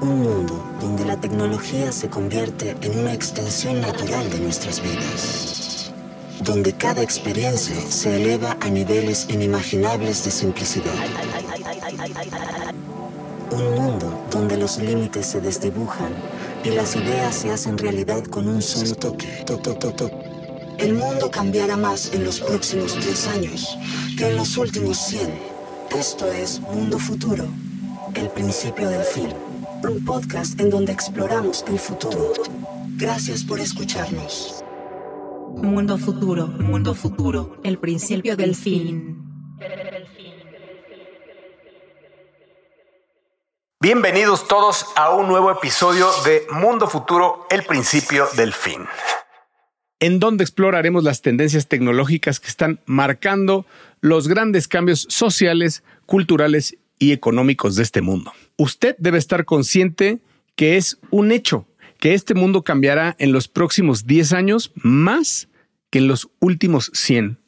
un mundo donde la tecnología se convierte en una extensión natural de nuestras vidas, donde cada experiencia se eleva a niveles inimaginables de simplicidad. Un mundo donde los límites se desdibujan y las ideas se hacen realidad con un solo toque. El mundo cambiará más en los próximos 10 años que en los últimos 100. Esto es Mundo Futuro, el principio del fin. Un podcast en donde exploramos el futuro. Gracias por escucharnos. Mundo Futuro, Mundo Futuro, el principio del fin. Bienvenidos todos a un nuevo episodio de Mundo Futuro, el principio del fin en donde exploraremos las tendencias tecnológicas que están marcando los grandes cambios sociales, culturales y económicos de este mundo. Usted debe estar consciente que es un hecho, que este mundo cambiará en los próximos 10 años más que en los últimos 100.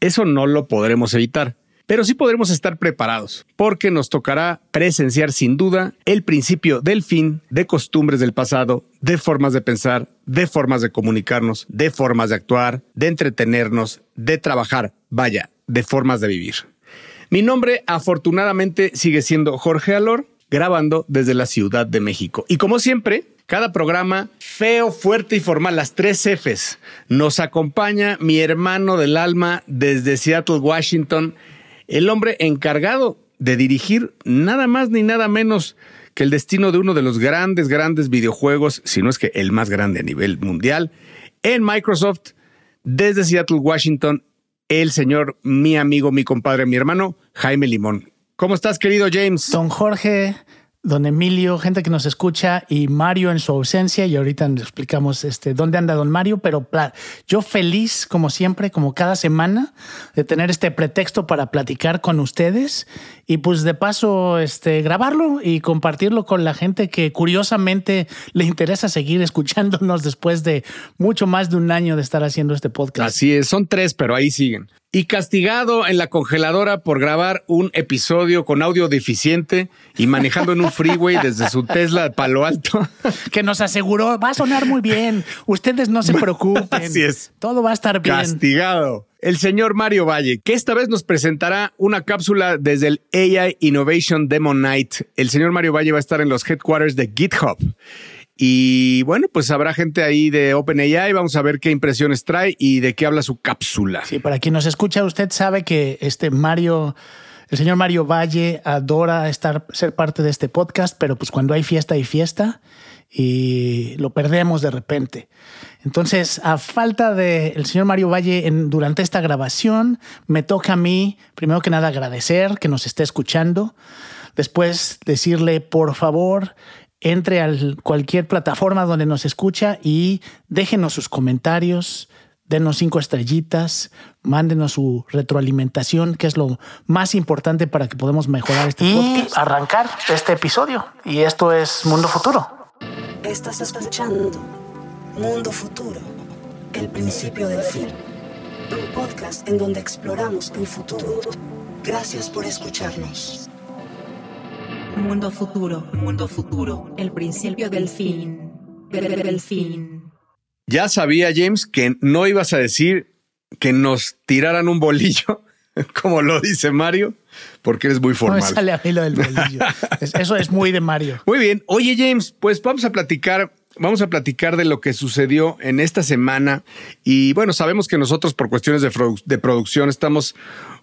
Eso no lo podremos evitar. Pero sí podremos estar preparados, porque nos tocará presenciar sin duda el principio del fin de costumbres del pasado, de formas de pensar, de formas de comunicarnos, de formas de actuar, de entretenernos, de trabajar, vaya, de formas de vivir. Mi nombre afortunadamente sigue siendo Jorge Alor, grabando desde la Ciudad de México. Y como siempre, cada programa feo, fuerte y formal, las tres Fs. Nos acompaña mi hermano del alma desde Seattle, Washington, el hombre encargado de dirigir nada más ni nada menos que el destino de uno de los grandes, grandes videojuegos, si no es que el más grande a nivel mundial, en Microsoft, desde Seattle, Washington, el señor, mi amigo, mi compadre, mi hermano, Jaime Limón. ¿Cómo estás, querido James? Don Jorge, don Emilio, gente que nos escucha y Mario en su ausencia y ahorita nos explicamos este, dónde anda don Mario, pero yo feliz como siempre, como cada semana, de tener este pretexto para platicar con ustedes y pues de paso este, grabarlo y compartirlo con la gente que curiosamente le interesa seguir escuchándonos después de mucho más de un año de estar haciendo este podcast. Así es, son tres, pero ahí siguen y castigado en la congeladora por grabar un episodio con audio deficiente y manejando en un freeway desde su Tesla de Palo Alto. Que nos aseguró, va a sonar muy bien. Ustedes no se preocupen. Así es. Todo va a estar bien. Castigado. El señor Mario Valle, que esta vez nos presentará una cápsula desde el AI Innovation Demo Night. El señor Mario Valle va a estar en los headquarters de GitHub. Y bueno, pues habrá gente ahí de OpenAI, vamos a ver qué impresiones trae y de qué habla su cápsula. Sí, para quien nos escucha, usted sabe que este Mario, el señor Mario Valle adora estar, ser parte de este podcast, pero pues cuando hay fiesta hay fiesta y lo perdemos de repente. Entonces, a falta del el señor Mario Valle en, durante esta grabación, me toca a mí, primero que nada, agradecer que nos esté escuchando. Después decirle, por favor, entre a cualquier plataforma donde nos escucha y déjenos sus comentarios, denos cinco estrellitas, mándenos su retroalimentación, que es lo más importante para que podamos mejorar este y arrancar este episodio. Y esto es Mundo Futuro. Estás escuchando Mundo Futuro, el principio del fin. Un podcast en donde exploramos el futuro. Gracias por escucharnos. Mundo futuro, mundo futuro, el principio del fin, del fin. Ya sabía, James, que no ibas a decir que nos tiraran un bolillo, como lo dice Mario, porque eres muy formal. No sale a mí lo del bolillo. Eso es muy de Mario. Muy bien. Oye, James, pues vamos a platicar vamos a platicar de lo que sucedió en esta semana. Y bueno, sabemos que nosotros por cuestiones de, de producción estamos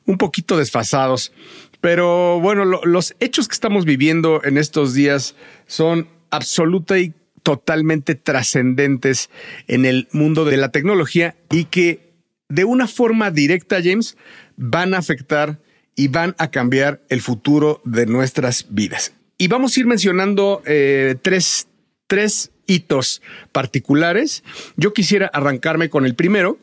un poquito desfasados. Pero bueno, los hechos que estamos viviendo en estos días son absoluta y totalmente trascendentes en el mundo de la tecnología y que de una forma directa, James, van a afectar y van a cambiar el futuro de nuestras vidas. Y vamos a ir mencionando eh, tres, tres hitos particulares. Yo quisiera arrancarme con el primero,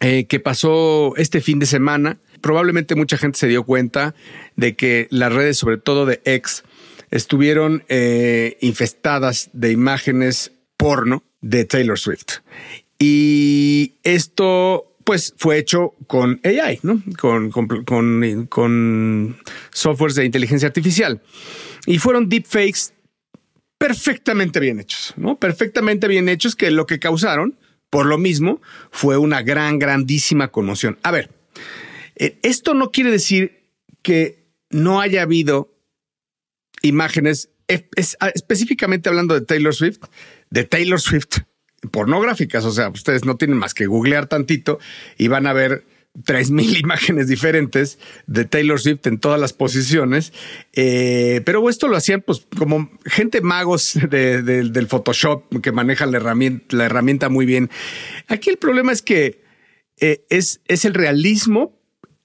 eh, que pasó este fin de semana probablemente mucha gente se dio cuenta de que las redes, sobre todo de X, estuvieron eh, infestadas de imágenes porno de Taylor Swift. Y esto, pues, fue hecho con AI, ¿no? Con, con, con softwares de inteligencia artificial. Y fueron deepfakes perfectamente bien hechos, ¿no? Perfectamente bien hechos que lo que causaron, por lo mismo, fue una gran, grandísima conmoción. A ver, eh, esto no quiere decir que no haya habido imágenes, específicamente hablando de Taylor Swift, de Taylor Swift pornográficas. O sea, ustedes no tienen más que googlear tantito y van a ver tres mil imágenes diferentes de Taylor Swift en todas las posiciones. Eh, pero esto lo hacían pues como gente magos del Photoshop que manejan la herramienta, la herramienta muy bien. Aquí el problema es que eh, es, es el realismo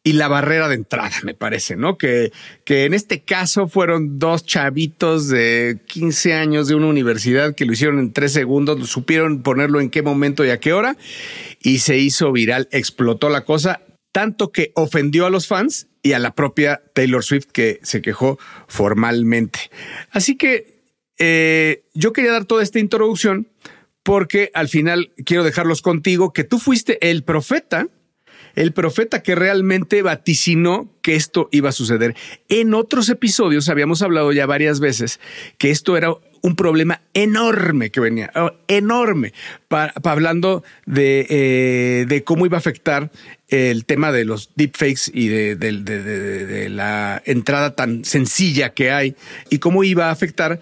y la barrera de entrada, me parece, ¿no? Que, que en este caso fueron dos chavitos de 15 años de una universidad que lo hicieron en tres segundos, supieron ponerlo en qué momento y a qué hora, y se hizo viral, explotó la cosa, tanto que ofendió a los fans y a la propia Taylor Swift que se quejó formalmente. Así que eh, yo quería dar toda esta introducción porque al final quiero dejarlos contigo que tú fuiste el profeta el profeta que realmente vaticinó que esto iba a suceder. En otros episodios habíamos hablado ya varias veces que esto era un problema enorme que venía, oh, enorme, para, hablando eh, de, cómo iba a afectar el tema de los deepfakes y de, la entrada tan sencilla que hay y cómo iba a afectar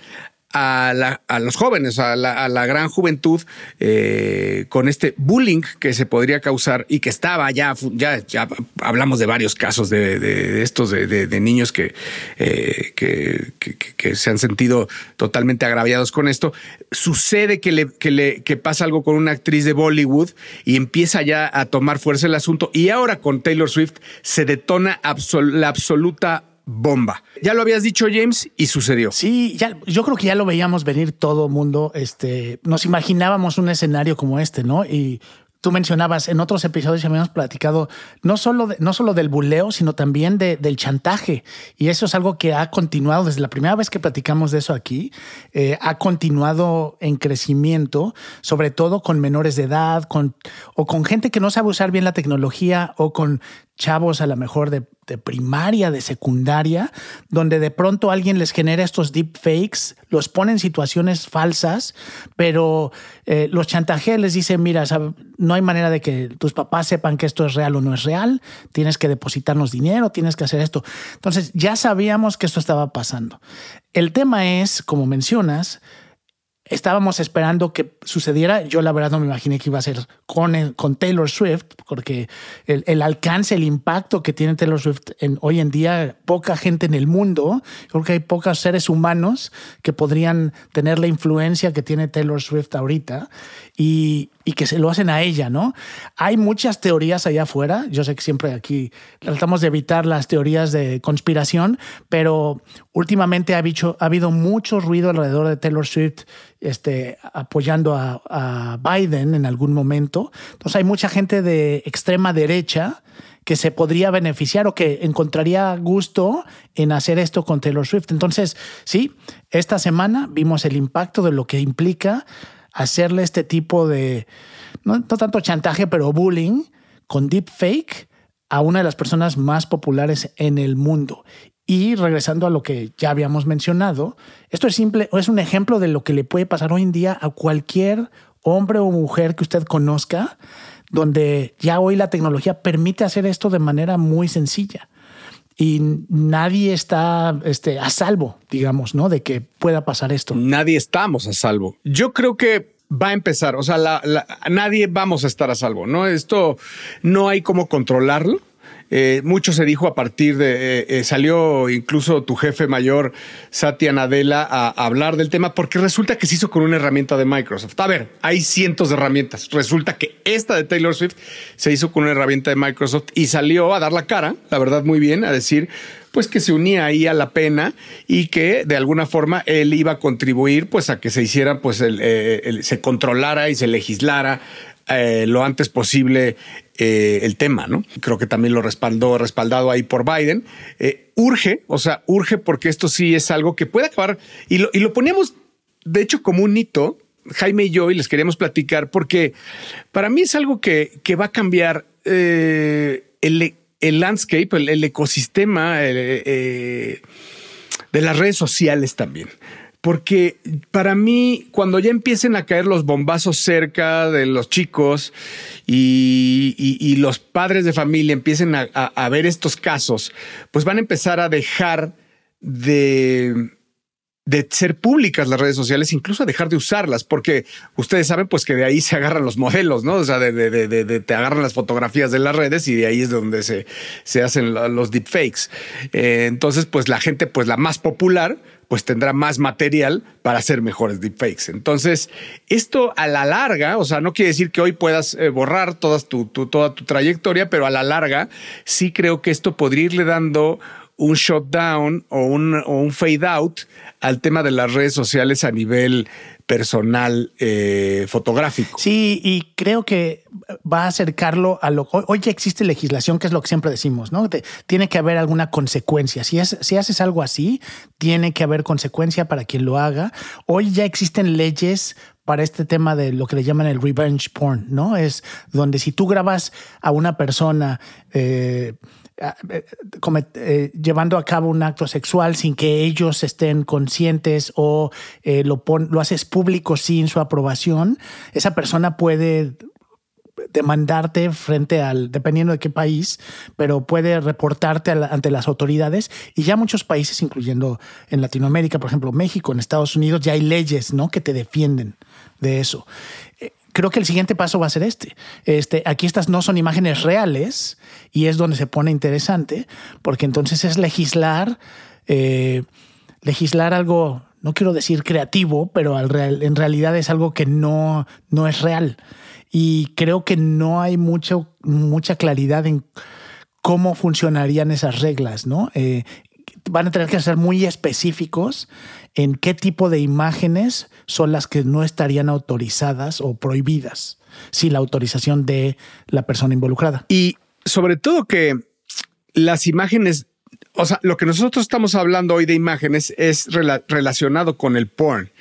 a, los jóvenes, a la, gran juventud, eh, con este bullying que se podría causar y que estaba ya, ya, ya hablamos de varios casos de, estos, de, niños que, eh, que, que, se han sentido totalmente agraviados con esto. Sucede que, le, que, le, que pasa algo con una actriz de Bollywood y empieza ya a tomar fuerza el asunto y ahora con Taylor Swift se detona la absoluta bomba. Ya lo habías dicho, James, y sucedió. Sí, ya, yo creo que ya lo veíamos venir todo mundo. Este, nos imaginábamos un escenario como este, ¿no? Y tú mencionabas en otros episodios habíamos platicado no solo, no solo del buleo, sino también del chantaje. Y eso es algo que ha continuado desde la primera vez que platicamos de eso aquí. Eh, ha continuado en crecimiento, sobre todo con menores de edad, con, o con gente que no sabe usar bien la tecnología o con chavos a lo mejor de, primaria, de secundaria, donde de pronto alguien les genera estos deepfakes, los pone en situaciones falsas, pero eh, los chantajean, les dicen, mira, no hay manera de que tus papás sepan que esto es real o no es real, tienes que depositarnos dinero, tienes que hacer esto. Entonces ya sabíamos que esto estaba pasando. El tema es, como mencionas, estábamos esperando que sucediera. Yo la verdad no me imaginé que iba a ser con, con Taylor Swift, porque el, alcance, el impacto que tiene Taylor Swift hoy en día, poca gente en el mundo, creo que hay pocos seres humanos que podrían tener la influencia que tiene Taylor Swift ahorita y, y que se lo hacen a ella, ¿no? Hay muchas teorías allá afuera. Yo sé que siempre aquí tratamos de evitar las teorías de conspiración, pero últimamente ha, ha habido mucho ruido alrededor de Taylor Swift este, apoyando a, a Biden en algún momento. Entonces hay mucha gente de extrema derecha que se podría beneficiar o que encontraría gusto en hacer esto con Taylor Swift. Entonces, sí, esta semana vimos el impacto de lo que implica hacerle este tipo de, no, tanto chantaje, pero bullying con deepfake a una de las personas más populares en el mundo. Y regresando a lo que ya habíamos mencionado, esto es simple, es un ejemplo de lo que le puede pasar hoy en día a cualquier hombre o mujer que usted conozca, donde ya hoy la tecnología permite hacer esto de manera muy sencilla. Y nadie está este, a salvo, digamos, ¿no? De que pueda pasar esto. Nadie estamos a salvo. Yo creo que va a empezar, o sea, nadie vamos a estar a salvo, ¿no? Esto no hay cómo controlarlo eh, mucho se dijo a partir de, eh, eh, salió incluso tu jefe mayor, Satya Nadella, a, hablar del tema porque resulta que se hizo con una herramienta de Microsoft. A ver, hay cientos de herramientas. Resulta que esta de Taylor Swift se hizo con una herramienta de Microsoft y salió a dar la cara, la verdad muy bien, a decir pues que se unía ahí a la pena y que de alguna forma él iba a contribuir pues a que se hiciera pues se controlara y se legislara lo antes posible eh, el tema, ¿no? Creo que también lo respaldó, respaldado ahí por Biden. Eh, urge, o sea, urge porque esto sí es algo que puede acabar y lo, y lo poníamos, de hecho, como un hito, Jaime y yo, y les queríamos platicar porque para mí es algo que, que va a cambiar eh, el, el, landscape, el, ecosistema de las redes sociales también. Porque para mí, cuando ya empiecen a caer los bombazos cerca de los chicos y, los padres de familia empiecen a, ver estos casos, pues van a empezar a dejar de, ser públicas las redes sociales, incluso a dejar de usarlas, porque ustedes saben pues que de ahí se agarran los modelos, ¿no? O sea, de, te agarran las fotografías de las redes y de ahí es donde se, se hacen los deepfakes. Eh, entonces, pues la gente, pues la más popular, pues tendrá más material para hacer mejores deepfakes. Entonces, esto a la larga, o sea, no quiere decir que hoy puedas eh, borrar todas tu, toda tu trayectoria, pero a la larga sí creo que esto podría irle dando un shutdown o un, o un fade out al tema de las redes sociales a nivel personal eh, fotográfico. Sí, y creo que va a acercarlo a lo hoy ya existe legislación, que es lo que siempre decimos, ¿no? tiene que haber alguna consecuencia. Si, es, si haces algo así, tiene que haber consecuencia para quien lo haga. Hoy ya existen leyes para este tema de lo que le llaman el revenge porn, ¿no? Es donde si tú grabas a una persona eh, eh, eh, llevando a cabo un acto sexual sin que ellos estén conscientes o eh, lo, lo haces público sin su aprobación, esa persona puede demandarte frente al, dependiendo de qué país, pero puede reportarte ante las autoridades y ya muchos países, incluyendo en Latinoamérica, por ejemplo México, en Estados Unidos, ya hay leyes ¿no? que te defienden de eso creo que el siguiente paso va a ser este. este. Aquí estas no son imágenes reales y es donde se pone interesante, porque entonces es legislar, eh, legislar algo, no quiero decir creativo, pero en realidad es algo que no, no es real. Y creo que no hay mucho, mucha claridad en cómo funcionarían esas reglas, ¿no? Eh, van a tener que ser muy específicos en qué tipo de imágenes son las que no estarían autorizadas o prohibidas sin la autorización de la persona involucrada. Y sobre todo que las imágenes, o sea, lo que nosotros estamos hablando hoy de imágenes es relacionado con el porn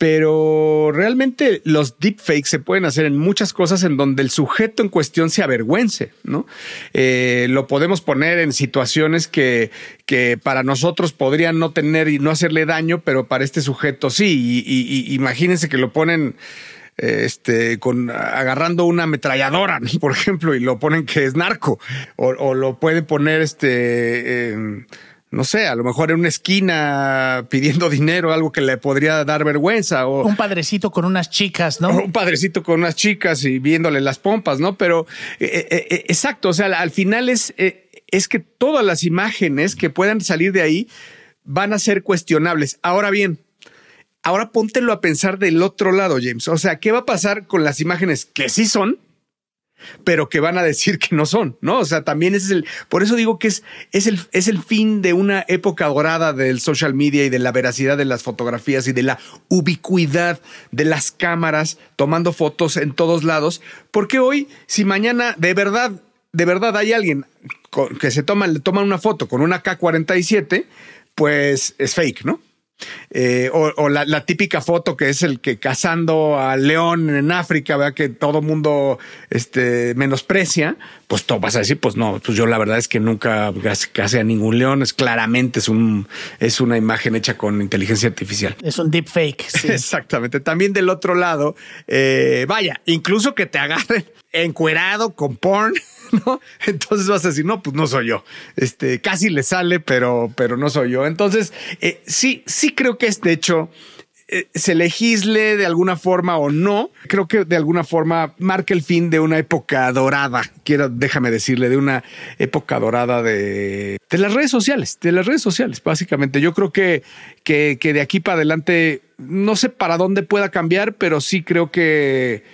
pero realmente los deepfakes se pueden hacer en muchas cosas en donde el sujeto en cuestión se avergüence, ¿no? Eh, lo podemos poner en situaciones que, que para nosotros podrían no tener y no hacerle daño, pero para este sujeto sí. Y, imagínense que lo ponen este, con agarrando una ametralladora, por ejemplo, y lo ponen que es narco, o, lo puede poner este no sé, a lo mejor en una esquina pidiendo dinero, algo que le podría dar vergüenza. O un padrecito con unas chicas, ¿no? Un padrecito con unas chicas y viéndole las pompas, ¿no? Pero eh, eh, eh, exacto, o sea, al final es, es que todas las imágenes que puedan salir de ahí van a ser cuestionables. Ahora bien, ahora póntelo a pensar del otro lado, James. O sea, ¿qué va a pasar con las imágenes que sí son? Pero que van a decir que no son, ¿no? O sea, también es el, por eso digo que es, es, el, es el fin de una época dorada del social media y de la veracidad de las fotografías y de la ubicuidad de las cámaras tomando fotos en todos lados, porque hoy, si mañana de verdad, de verdad hay alguien que se toma, le toma una foto con una K-47, pues es fake, ¿no? Eh, o, la, típica foto que es el que cazando al león en África, vea que todo mundo este, menosprecia, pues tú vas a decir, pues no, pues yo la verdad es que nunca case a ningún león, es claramente es un es una imagen hecha con inteligencia artificial. Es un deepfake. Sí. Exactamente. También del otro lado, eh, vaya, incluso que te agarren encuerado con porn. ¿no? Entonces vas a decir, no, pues no soy yo. Este, casi le sale, pero, pero no soy yo. Entonces, eh, sí, sí creo que este hecho eh, se legisle de alguna forma o no, creo que de alguna forma marca el fin de una época dorada, quiero, déjame decirle, de una época dorada de, de las redes sociales, de las redes sociales, básicamente. Yo creo que, que, que de aquí para adelante, no sé para dónde pueda cambiar, pero sí creo que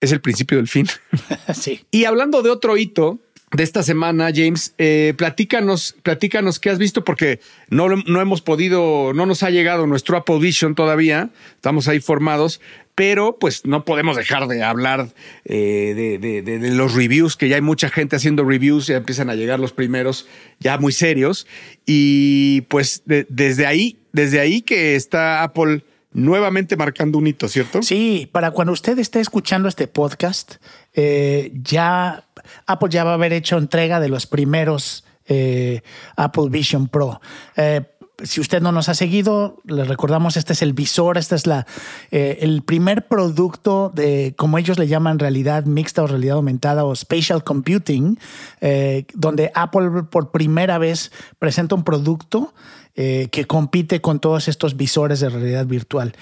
es el principio del fin. sí. Y hablando de otro hito de esta semana, James, eh, platícanos, platícanos qué has visto, porque no, no hemos podido, no nos ha llegado nuestro Apple Vision todavía, estamos ahí formados, pero pues no podemos dejar de hablar eh, de, los reviews, que ya hay mucha gente haciendo reviews, ya empiezan a llegar los primeros ya muy serios, y pues desde ahí, desde ahí que está Apple nuevamente marcando un hito, ¿cierto? Sí, para cuando usted esté escuchando este podcast, eh, ya Apple ya va a haber hecho entrega de los primeros eh, Apple Vision Pro. Eh, si usted no nos ha seguido, le recordamos, este es el visor, este es la, el primer producto de, como ellos le llaman, realidad mixta o realidad aumentada o spatial computing, donde Apple por primera vez presenta un producto eh, que compite con todos estos visores de realidad virtual.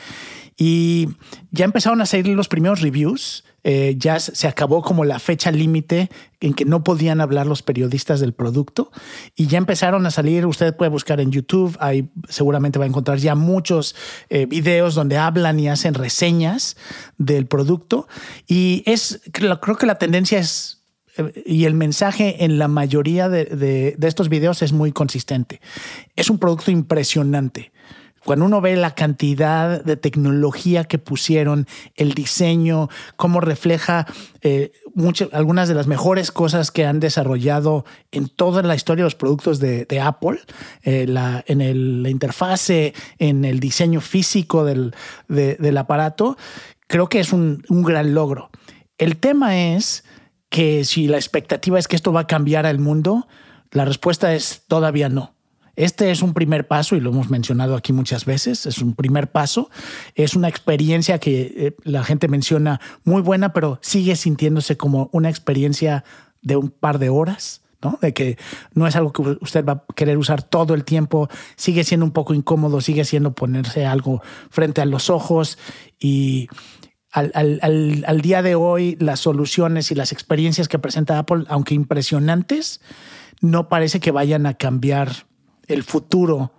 Y ya empezaron a salir los primeros reviews. Eh, ya se acabó como la fecha límite en que no podían hablar los periodistas del producto y ya empezaron a salir, usted puede buscar en YouTube, ahí seguramente va a encontrar ya muchos eh, videos donde hablan y hacen reseñas del producto y es, creo que la tendencia es y el mensaje en la mayoría de, de, estos videos es muy consistente. Es un producto impresionante. Cuando uno ve la cantidad de tecnología que pusieron, el diseño, cómo refleja eh, algunas de las mejores cosas que han desarrollado en toda la historia de los productos de, Apple, eh, en la interfase, en el diseño físico del, del aparato, creo que es un, un gran logro. El tema es que si la expectativa es que esto va a cambiar al mundo, la respuesta es todavía no. Este es un primer paso y lo hemos mencionado aquí muchas veces, es un primer paso, es una experiencia que eh, la gente menciona muy buena, pero sigue sintiéndose como una experiencia de un par de horas. ¿no? De que no es algo que usted va a querer usar todo el tiempo, sigue siendo un poco incómodo, sigue siendo ponerse algo frente a los ojos y al, al, día de hoy las soluciones y las experiencias que presenta Apple, aunque impresionantes, no parece que vayan a cambiar el futuro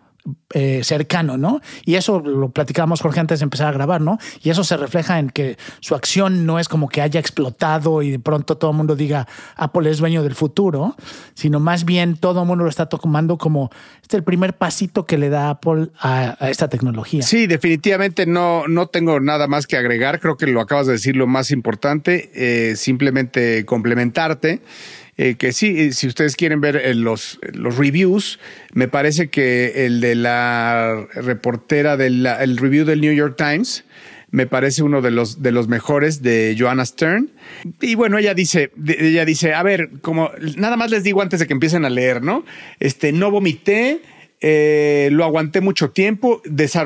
eh, cercano, ¿no? Y eso lo platicábamos, Jorge, antes de empezar a grabar, ¿no? Y eso se refleja en que su acción no es como que haya explotado y de pronto todo el mundo diga Apple es dueño del futuro, sino más bien todo el mundo lo está tomando como este es el primer pasito que le da Apple a, esta tecnología. Sí, definitivamente no, no tengo nada más que agregar. Creo que lo acabas de decir lo más importante, eh, simplemente complementarte. Eh, que sí, si ustedes quieren ver eh, los, los reviews, me parece que el de la reportera del el review del New York Times, me parece uno de los, de los mejores de Joanna Stern. Y bueno, ella dice, ella dice, a ver, como nada más les digo antes de que empiecen a leer, ¿no? Este, no vomité, eh, lo aguanté mucho tiempo,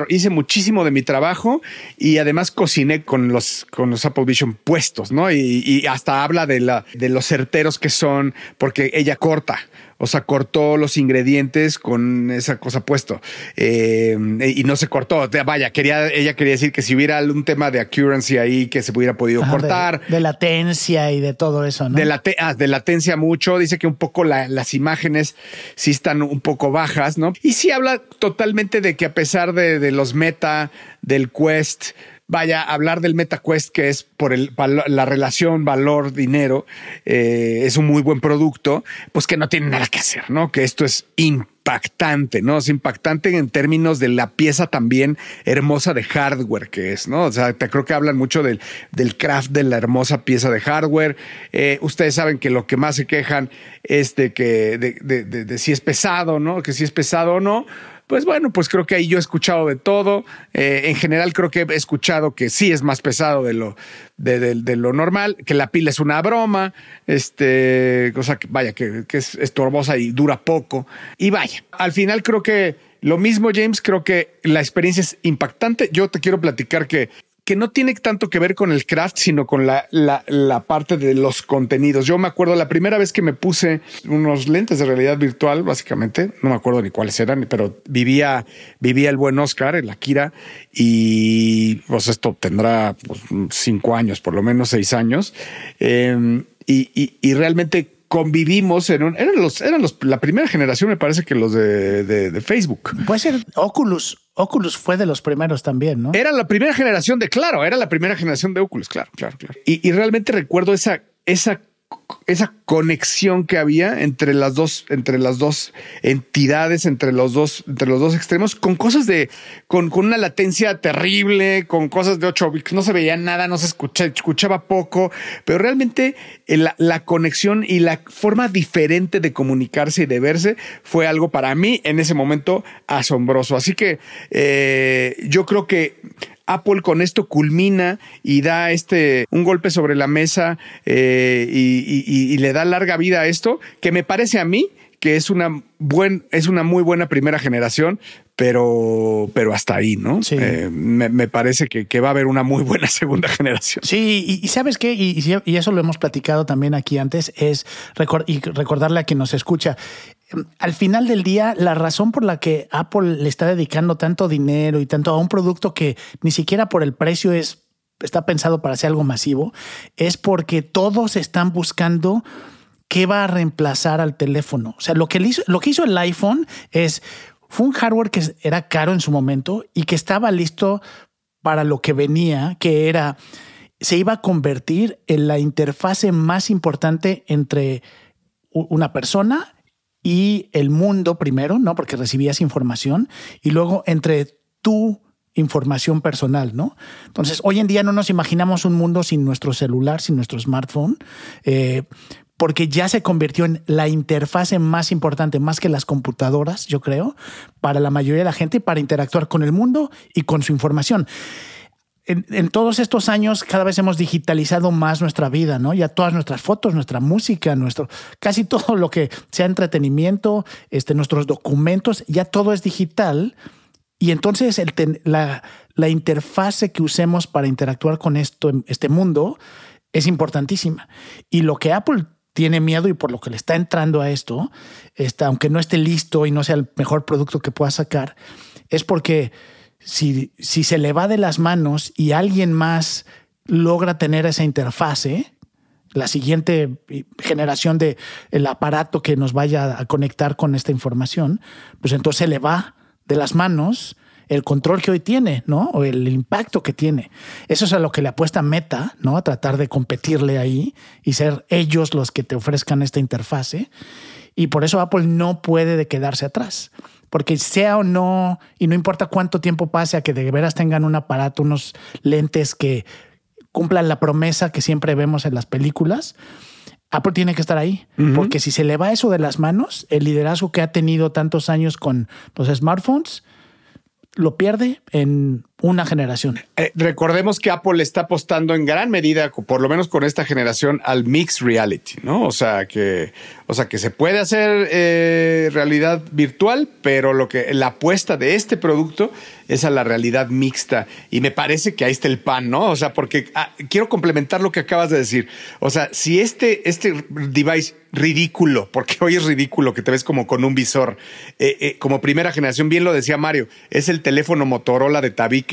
hice muchísimo de mi trabajo y además cociné con los, con los Apple Vision puestos, ¿no? Y, y hasta habla de, la, de los certeros que son, porque ella corta. O sea, cortó los ingredientes con esa cosa puesto eh, y no se cortó. Vaya, quería, ella quería decir que si hubiera algún tema de accuracy ahí que se hubiera podido cortar. De, latencia y de todo eso, ¿no? De, ah, de latencia mucho. Dice que un poco las imágenes sí están un poco bajas, ¿no? Y sí habla totalmente de que a pesar de, de los meta, del Quest, vaya, hablar del MetaQuest, que es por el, la relación valor-dinero, eh, es un muy buen producto, pues que no tiene nada que hacer, ¿no? Que esto es impactante, ¿no? Es impactante en términos de la pieza también hermosa de hardware que es, ¿no? O sea, te creo que hablan mucho del, del craft de la hermosa pieza de hardware. Eh, ustedes saben que lo que más se quejan es de que de, de si es pesado, ¿no? Que si es pesado o no pues bueno, pues creo que ahí yo he escuchado de todo. Eh, en general creo que he escuchado que sí es más pesado de lo, de, lo normal, que la pila es una broma, este, cosa que vaya, que, que es estorbosa y dura poco. Y vaya, al final creo que lo mismo, James, creo que la experiencia es impactante. Yo te quiero platicar que que no tiene tanto que ver con el craft, sino con la, la, parte de los contenidos. Yo me acuerdo la primera vez que me puse unos lentes de realidad virtual, básicamente, no me acuerdo ni cuáles eran, pero vivía, vivía el buen Oscar, el Akira, y pues esto tendrá pues, cinco años, por lo menos seis años. Em, y, y, realmente convivimos en un, eran los, eran los, la primera generación, me parece que los de, de, Facebook. Puede ser Oculus. Oculus fue de los primeros también, ¿no? Era la primera generación de, claro, era la primera generación de Oculus, claro, claro, claro. Y, y realmente recuerdo esa, esa esa conexión que había entre las dos, entre las dos entidades, entre los dos, entre los dos extremos, con cosas de, con, con una latencia terrible, con cosas de 8 bits, no se veía nada, no se escuchaba, escuchaba poco, pero realmente eh, la, la, conexión y la forma diferente de comunicarse y de verse fue algo para mí en ese momento asombroso. Así que eh, yo creo que Apple con esto culmina y da este un golpe sobre la mesa eh, y, le da larga vida a esto, que me parece a mí que es una, buen, es una muy buena primera generación, pero, pero hasta ahí, ¿no? Sí. Eh, me, me, parece que, que, va a haber una muy buena segunda generación. Sí, y, y sabes qué, y, y, eso lo hemos platicado también aquí antes, es record, y recordarle a quien nos escucha. Al final del día, la razón por la que Apple le está dedicando tanto dinero y tanto a un producto que ni siquiera por el precio es, está pensado para ser algo masivo, es porque todos están buscando qué va a reemplazar al teléfono. O sea, lo que, hizo, lo que hizo el iPhone es fue un hardware que era caro en su momento y que estaba listo para lo que venía, que era, se iba a convertir en la interfase más importante entre una persona y el mundo primero, ¿no? Porque recibías información y luego entre tu información personal, ¿no? Entonces, hoy en día no nos imaginamos un mundo sin nuestro celular, sin nuestro smartphone. Eh, porque ya se convirtió en la interfase más importante, más que las computadoras, yo creo, para la mayoría de la gente, para interactuar con el mundo y con su información. En, en, todos estos años cada vez hemos digitalizado más nuestra vida, ¿no? Ya todas nuestras fotos, nuestra música, nuestro, casi todo lo que sea entretenimiento, este, nuestros documentos, ya todo es digital. Y entonces el la, la interfase que usemos para interactuar con esto, este mundo es importantísima. Y lo que Apple tiene miedo y por lo que le está entrando a esto, está, aunque no esté listo y no sea el mejor producto que pueda sacar, es porque si, se le va de las manos y alguien más logra tener esa interfase, la siguiente generación de el aparato que nos vaya a conectar con esta información, pues entonces se le va de las manos el control que hoy tiene, ¿no? O el impacto que tiene. Eso es a lo que le apuesta Meta, ¿no? A tratar de competirle ahí y ser ellos los que te ofrezcan esta interfase. Y por eso Apple no puede de quedarse atrás. Porque sea o no, y no importa cuánto tiempo pase a que de veras tengan un aparato, unos lentes que cumplan la promesa que siempre vemos en las películas, Apple tiene que estar ahí, uh -huh. porque si se le va eso de las manos, el liderazgo que ha tenido tantos años con los smartphones, lo pierde en una generación. Eh, recordemos que Apple está apostando en gran medida, por lo menos con esta generación, al mixed reality, ¿no? O sea que, o sea que se puede hacer eh, realidad virtual, pero lo que la apuesta de este producto es a la realidad mixta y me parece que ahí está el pan, ¿no? O sea, porque ah, quiero complementar lo que acabas de decir. O sea, si este este device ridículo, porque hoy es ridículo que te ves como con un visor, eh, como primera generación, bien lo decía Mario, es el teléfono Motorola de tabique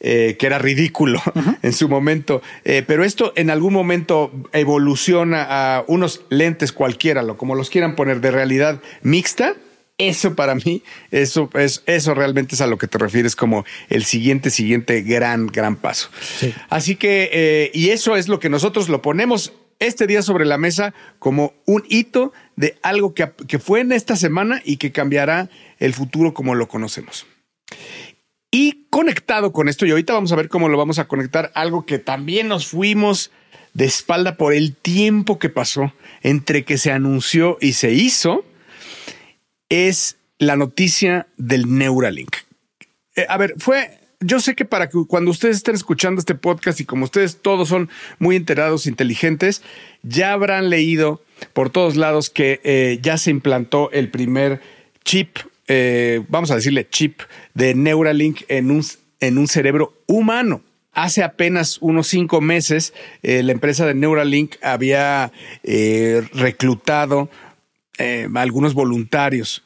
eh, que era ridículo uh -huh. en su momento. Eh, pero esto en algún momento evoluciona a unos lentes cualquiera, lo, como los quieran poner, de realidad mixta. Eso para mí, eso, es, eso realmente es a lo que te refieres como el siguiente, siguiente gran, gran paso. Sí. Así que, eh, y eso es lo que nosotros lo ponemos este día sobre la mesa como un hito de algo que, que fue en esta semana y que cambiará el futuro como lo conocemos. Y conectado con esto, y ahorita vamos a ver cómo lo vamos a conectar, algo que también nos fuimos de espalda por el tiempo que pasó entre que se anunció y se hizo, es la noticia del Neuralink. Eh, a ver, fue, yo sé que para que cuando ustedes estén escuchando este podcast y como ustedes todos son muy enterados, inteligentes, ya habrán leído por todos lados que eh, ya se implantó el primer chip eh, vamos a decirle chip de Neuralink en un, en un cerebro humano. Hace apenas unos cinco meses, eh, la empresa de Neuralink había eh, reclutado eh, algunos voluntarios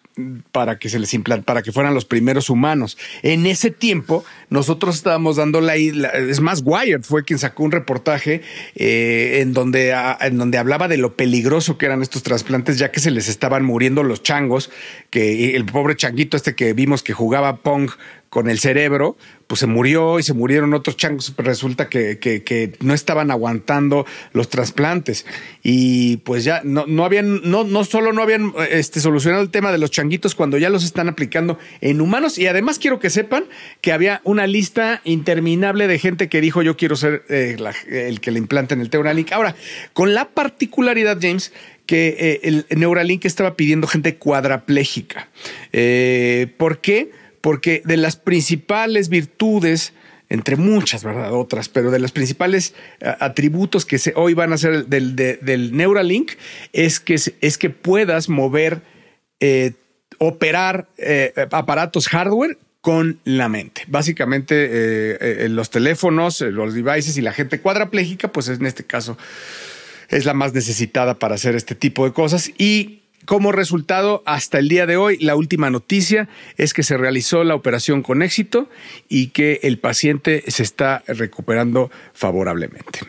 para que se les para que fueran los primeros humanos. En ese tiempo, nosotros estábamos dando la, es más, Wired fue quien sacó un reportaje eh, en, donde, en donde hablaba de lo peligroso que eran estos trasplantes, ya que se les estaban muriendo los changos, que el pobre changuito este que vimos que jugaba Pong con el cerebro, pues se murió y se murieron otros changos, pero resulta que, que, no estaban aguantando los trasplantes. Y pues ya no, no habían, no, no solo no habían este, solucionado el tema de los changuitos cuando ya los están aplicando en humanos. Y además quiero que sepan que había una lista interminable de gente que dijo yo quiero ser eh, el que le implanten el Neuralink. Ahora, con la particularidad, James, que eh, el Neuralink estaba pidiendo gente cuadraplégica. Eh, ¿Por qué? Porque de las principales virtudes, entre muchas, ¿verdad? Otras, pero de los principales uh, atributos que hoy van a ser del, Neuralink es que, es que puedas mover eh, operar eh, aparatos hardware con la mente. Básicamente, eh, los teléfonos, los devices y la gente cuadraplégica, pues en este caso es la más necesitada para hacer este tipo de cosas. Y como resultado, hasta el día de hoy, la última noticia es que se realizó la operación con éxito y que el paciente se está recuperando favorablemente.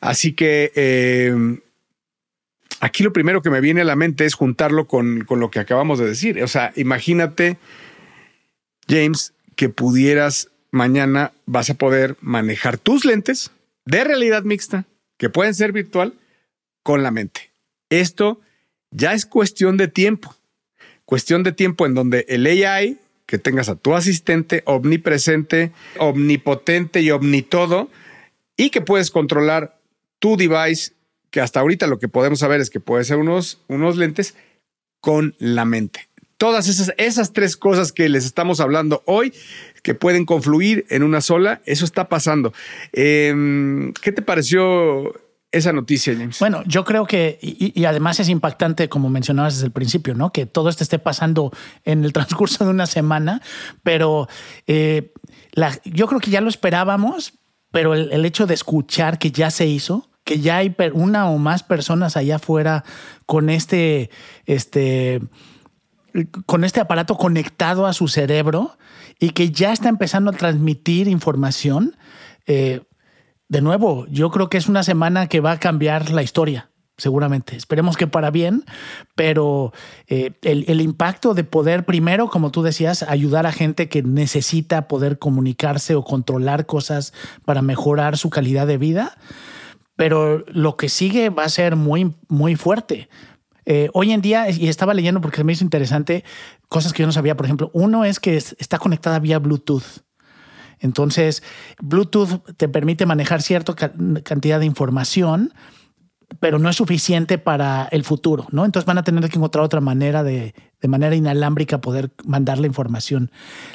Así que eh, aquí lo primero que me viene a la mente es juntarlo con, con lo que acabamos de decir. O sea, imagínate, James, que pudieras mañana vas a poder manejar tus lentes de realidad mixta, que pueden ser virtual, con la mente. Esto ya es cuestión de tiempo. Cuestión de tiempo en donde el AI, que tengas a tu asistente omnipresente, omnipotente y omnitodo, y que puedes controlar tu device, que hasta ahorita lo que podemos saber es que puede ser unos, unos lentes con la mente. Todas esas, esas tres cosas que les estamos hablando hoy, que pueden confluir en una sola, eso está pasando. Em, ¿Qué te pareció esa noticia, James? Bueno, yo creo que, y, además es impactante, como mencionabas desde el principio, ¿no? Que todo esto esté pasando en el transcurso de una semana, pero eh, yo creo que ya lo esperábamos, pero el, hecho de escuchar que ya se hizo, que ya hay una o más personas allá afuera con este, este, con este aparato conectado a su cerebro y que ya está empezando a transmitir información, eh, de nuevo, yo creo que es una semana que va a cambiar la historia, seguramente. Esperemos que para bien, pero eh, el, impacto de poder, primero, como tú decías, ayudar a gente que necesita poder comunicarse o controlar cosas para mejorar su calidad de vida, pero lo que sigue va a ser muy, muy fuerte. Eh, hoy en día, y estaba leyendo porque me hizo interesante cosas que yo no sabía, por ejemplo, uno es que está conectada vía Bluetooth. Entonces, Bluetooth te permite manejar cierta cantidad de información, pero no es suficiente para el futuro, ¿no? Entonces van a tener que encontrar otra manera de, de manera inalámbrica poder mandar la información.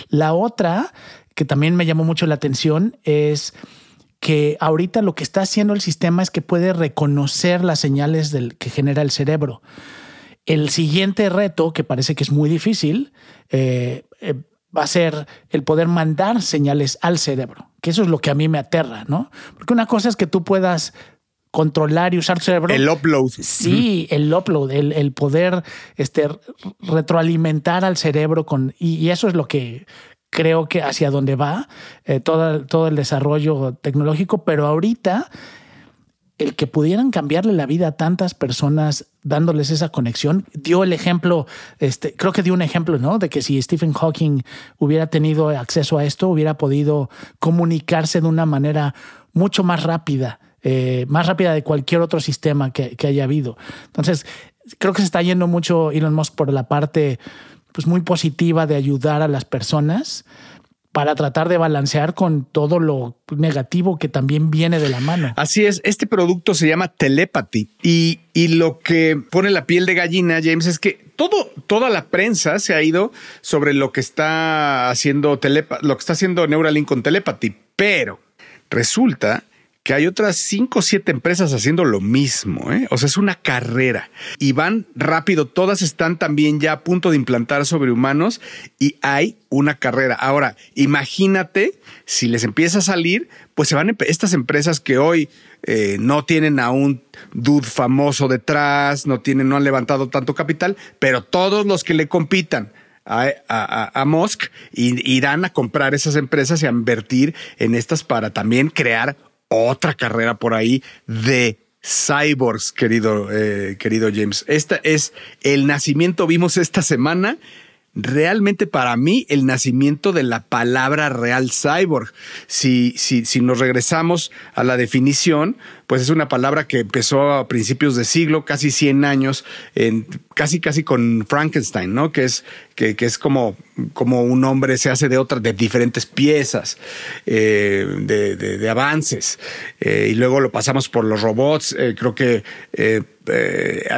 La otra, que también me llamó mucho la atención, es que ahorita lo que está haciendo el sistema es que puede reconocer las señales del, que genera el cerebro. El siguiente reto, que parece que es muy difícil, eh, eh, va a ser el poder mandar señales al cerebro, que eso es lo que a mí me aterra, ¿no? Porque una cosa es que tú puedas controlar y usar tu cerebro. El upload. Sí, el upload, el, poder este, retroalimentar al cerebro con. Y, eso es lo que creo que hacia dónde va eh, todo, todo el desarrollo tecnológico, pero ahorita el que pudieran cambiarle la vida a tantas personas dándoles esa conexión. Dio el ejemplo, este, creo que dio un ejemplo, ¿no? De que si Stephen Hawking hubiera tenido acceso a esto, hubiera podido comunicarse de una manera mucho más rápida, eh, más rápida de cualquier otro sistema que, que haya habido. Entonces, creo que se está yendo mucho Elon Musk por la parte pues, muy positiva de ayudar a las personas para tratar de balancear con todo lo negativo que también viene de la mano. Así es, este producto se llama Telepathy y, y lo que pone la piel de gallina, James, es que todo, toda la prensa se ha ido sobre lo que está haciendo lo que está haciendo Neuralink con Telepathy, pero resulta que hay otras cinco o siete empresas haciendo lo mismo. ¿eh? O sea, es una carrera y van rápido. Todas están también ya a punto de implantar sobre humanos y hay una carrera. Ahora, imagínate si les empieza a salir, pues se van estas empresas que hoy eh, no tienen a un dude famoso detrás, no tienen, no han levantado tanto capital, pero todos los que le compitan a, a, a, Musk irán a comprar esas empresas y a invertir en estas para también crear otra carrera por ahí de cyborgs, querido, eh, querido James. Esta es el nacimiento, vimos esta semana realmente para mí el nacimiento de la palabra real cyborg. Si, si, si nos regresamos a la definición, pues es una palabra que empezó a principios de siglo, casi 100 años, casi casi con Frankenstein, ¿no? Que es, que, es como, como un hombre se hace de otras, de diferentes piezas, eh, de, de, avances. Eh, y luego lo pasamos por los robots. Eh, creo que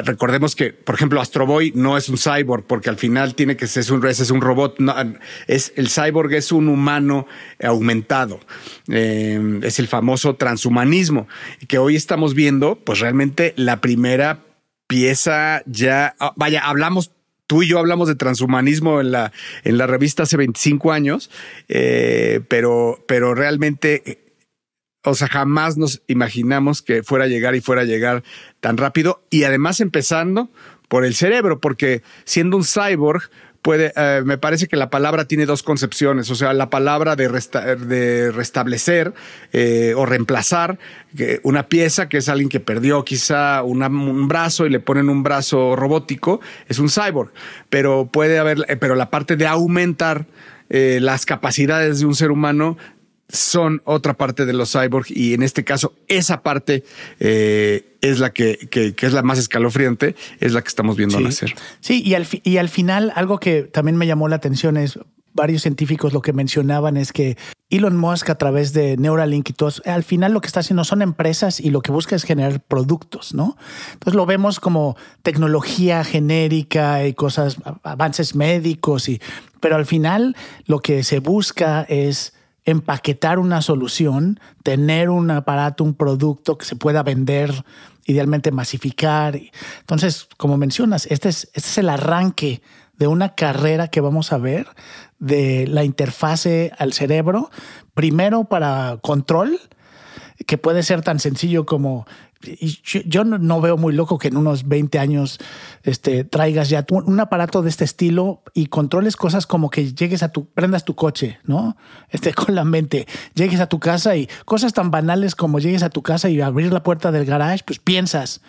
recordemos que, por ejemplo, Astro Boy no es un cyborg, porque al final tiene que ser un, es un robot. es, el cyborg es un humano aumentado. es el famoso transhumanismo, que hoy estamos viendo, pues realmente la primera pieza ya, ah, vaya, hablamos tú y yo hablamos de transhumanismo en la, en la revista hace 25 años, eh, pero, pero realmente, o sea, jamás nos imaginamos que fuera a llegar y fuera a llegar tan rápido. Y además empezando por el cerebro, porque siendo un cyborg, puede, eh, me parece que la palabra tiene dos concepciones, o sea, la palabra de, de restablecer eh, o reemplazar una pieza que es alguien que perdió quizá un brazo y le ponen un brazo robótico, es un cyborg, pero puede haber, eh, pero la parte de aumentar las capacidades de un ser humano son otra parte de los cyborgs y en este caso esa parte eh, es la que, que, es la más escalofriante, es la que estamos viendo nacer. Sí, y al, y al final algo que también me llamó la atención es varios científicos lo que mencionaban es que Elon Musk a través de Neuralink y todo, al final lo que está haciendo son empresas y lo que busca es generar productos, ¿no? Entonces lo vemos como tecnología genérica y cosas, avances médicos, y, pero al final lo que se busca es empaquetar una solución, tener un aparato, un producto que se pueda vender, idealmente masificar. Entonces, como mencionas, este es, este es el arranque de una carrera que vamos a ver de la interfase al cerebro, primero para control, que puede ser tan sencillo como yo no veo muy loco que en unos 20 años este, traigas ya un aparato de este estilo y controles cosas como que llegues a tu, prendas tu coche, ¿no? Este, con la mente, llegues a tu casa y cosas tan banales como llegues a tu casa y abrir la puerta del garage, pues piensas,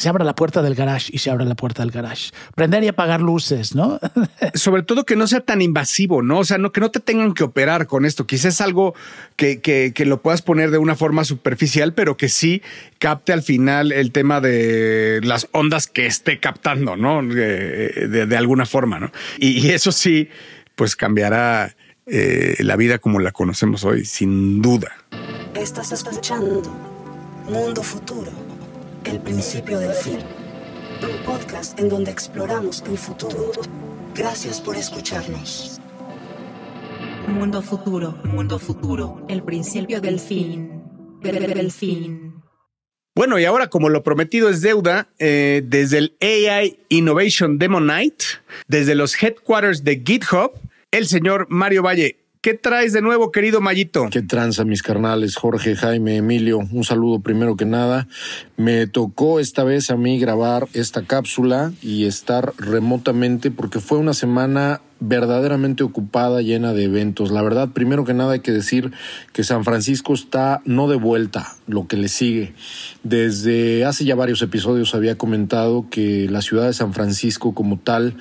que se abra la puerta del garage y se abra la puerta del garage. Prender y apagar luces, ¿no? Sobre todo que no sea tan invasivo, ¿no? O sea, no, que no te tengan que operar con esto. Quizás es algo que, que, que, lo puedas poner de una forma superficial, pero que sí capte al final el tema de las ondas que esté captando, ¿no? De, de, alguna forma, ¿no? Y, eso sí, pues cambiará eh, la vida como la conocemos hoy, sin duda. Estás escuchando Mundo Futuro el principio del fin. Un podcast en donde exploramos el futuro. Gracias por escucharnos. Mundo futuro, mundo futuro, el principio del fin. Del fin. Bueno, y ahora como lo prometido es deuda, eh, desde el AI Innovation Demo Night, desde los headquarters de GitHub, el señor Mario Valle ¿Qué traes de nuevo, querido Mayito? ¿Qué tranza, mis carnales? Jorge, Jaime, Emilio, un saludo primero que nada. Me tocó esta vez a mí grabar esta cápsula y estar remotamente porque fue una semana verdaderamente ocupada, llena de eventos. La verdad, primero que nada hay que decir que San Francisco está no de vuelta, lo que le sigue. Desde hace ya varios episodios había comentado que la ciudad de San Francisco como tal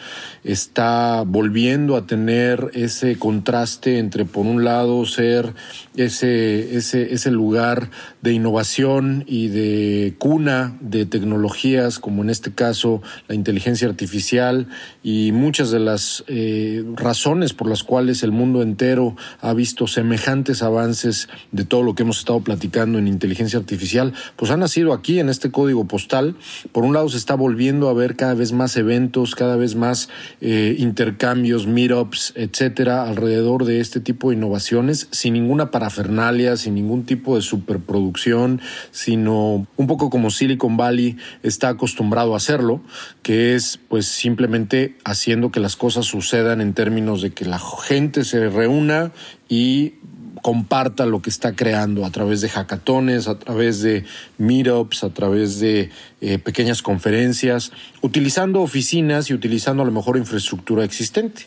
está volviendo a tener ese contraste entre, por un lado, ser ese, ese, ese lugar de innovación y de cuna de tecnologías, como en este caso la inteligencia artificial y muchas de las eh, razones por las cuales el mundo entero ha visto semejantes avances de todo lo que hemos estado platicando en inteligencia artificial, pues han nacido aquí en este código postal. Por un lado se está volviendo a ver cada vez más eventos, cada vez más eh, intercambios, meetups, etcétera, alrededor de este tipo de innovaciones, sin ninguna para parafernalia, sin ningún tipo de superproducción, sino un poco como Silicon Valley está acostumbrado a hacerlo, que es pues simplemente haciendo que las cosas sucedan en términos de que la gente se reúna y comparta lo que está creando a través de hackatones, a través de meetups, a través de eh, pequeñas conferencias, utilizando oficinas y utilizando a lo mejor infraestructura existente.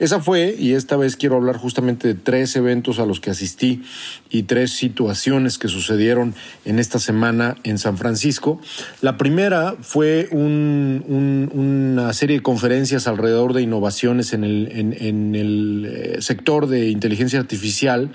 Esa fue, y esta vez quiero hablar justamente de tres eventos a los que asistí y tres situaciones que sucedieron en esta semana en San Francisco. La primera fue una serie de conferencias alrededor de innovaciones en el, en el eh, sector de inteligencia artificial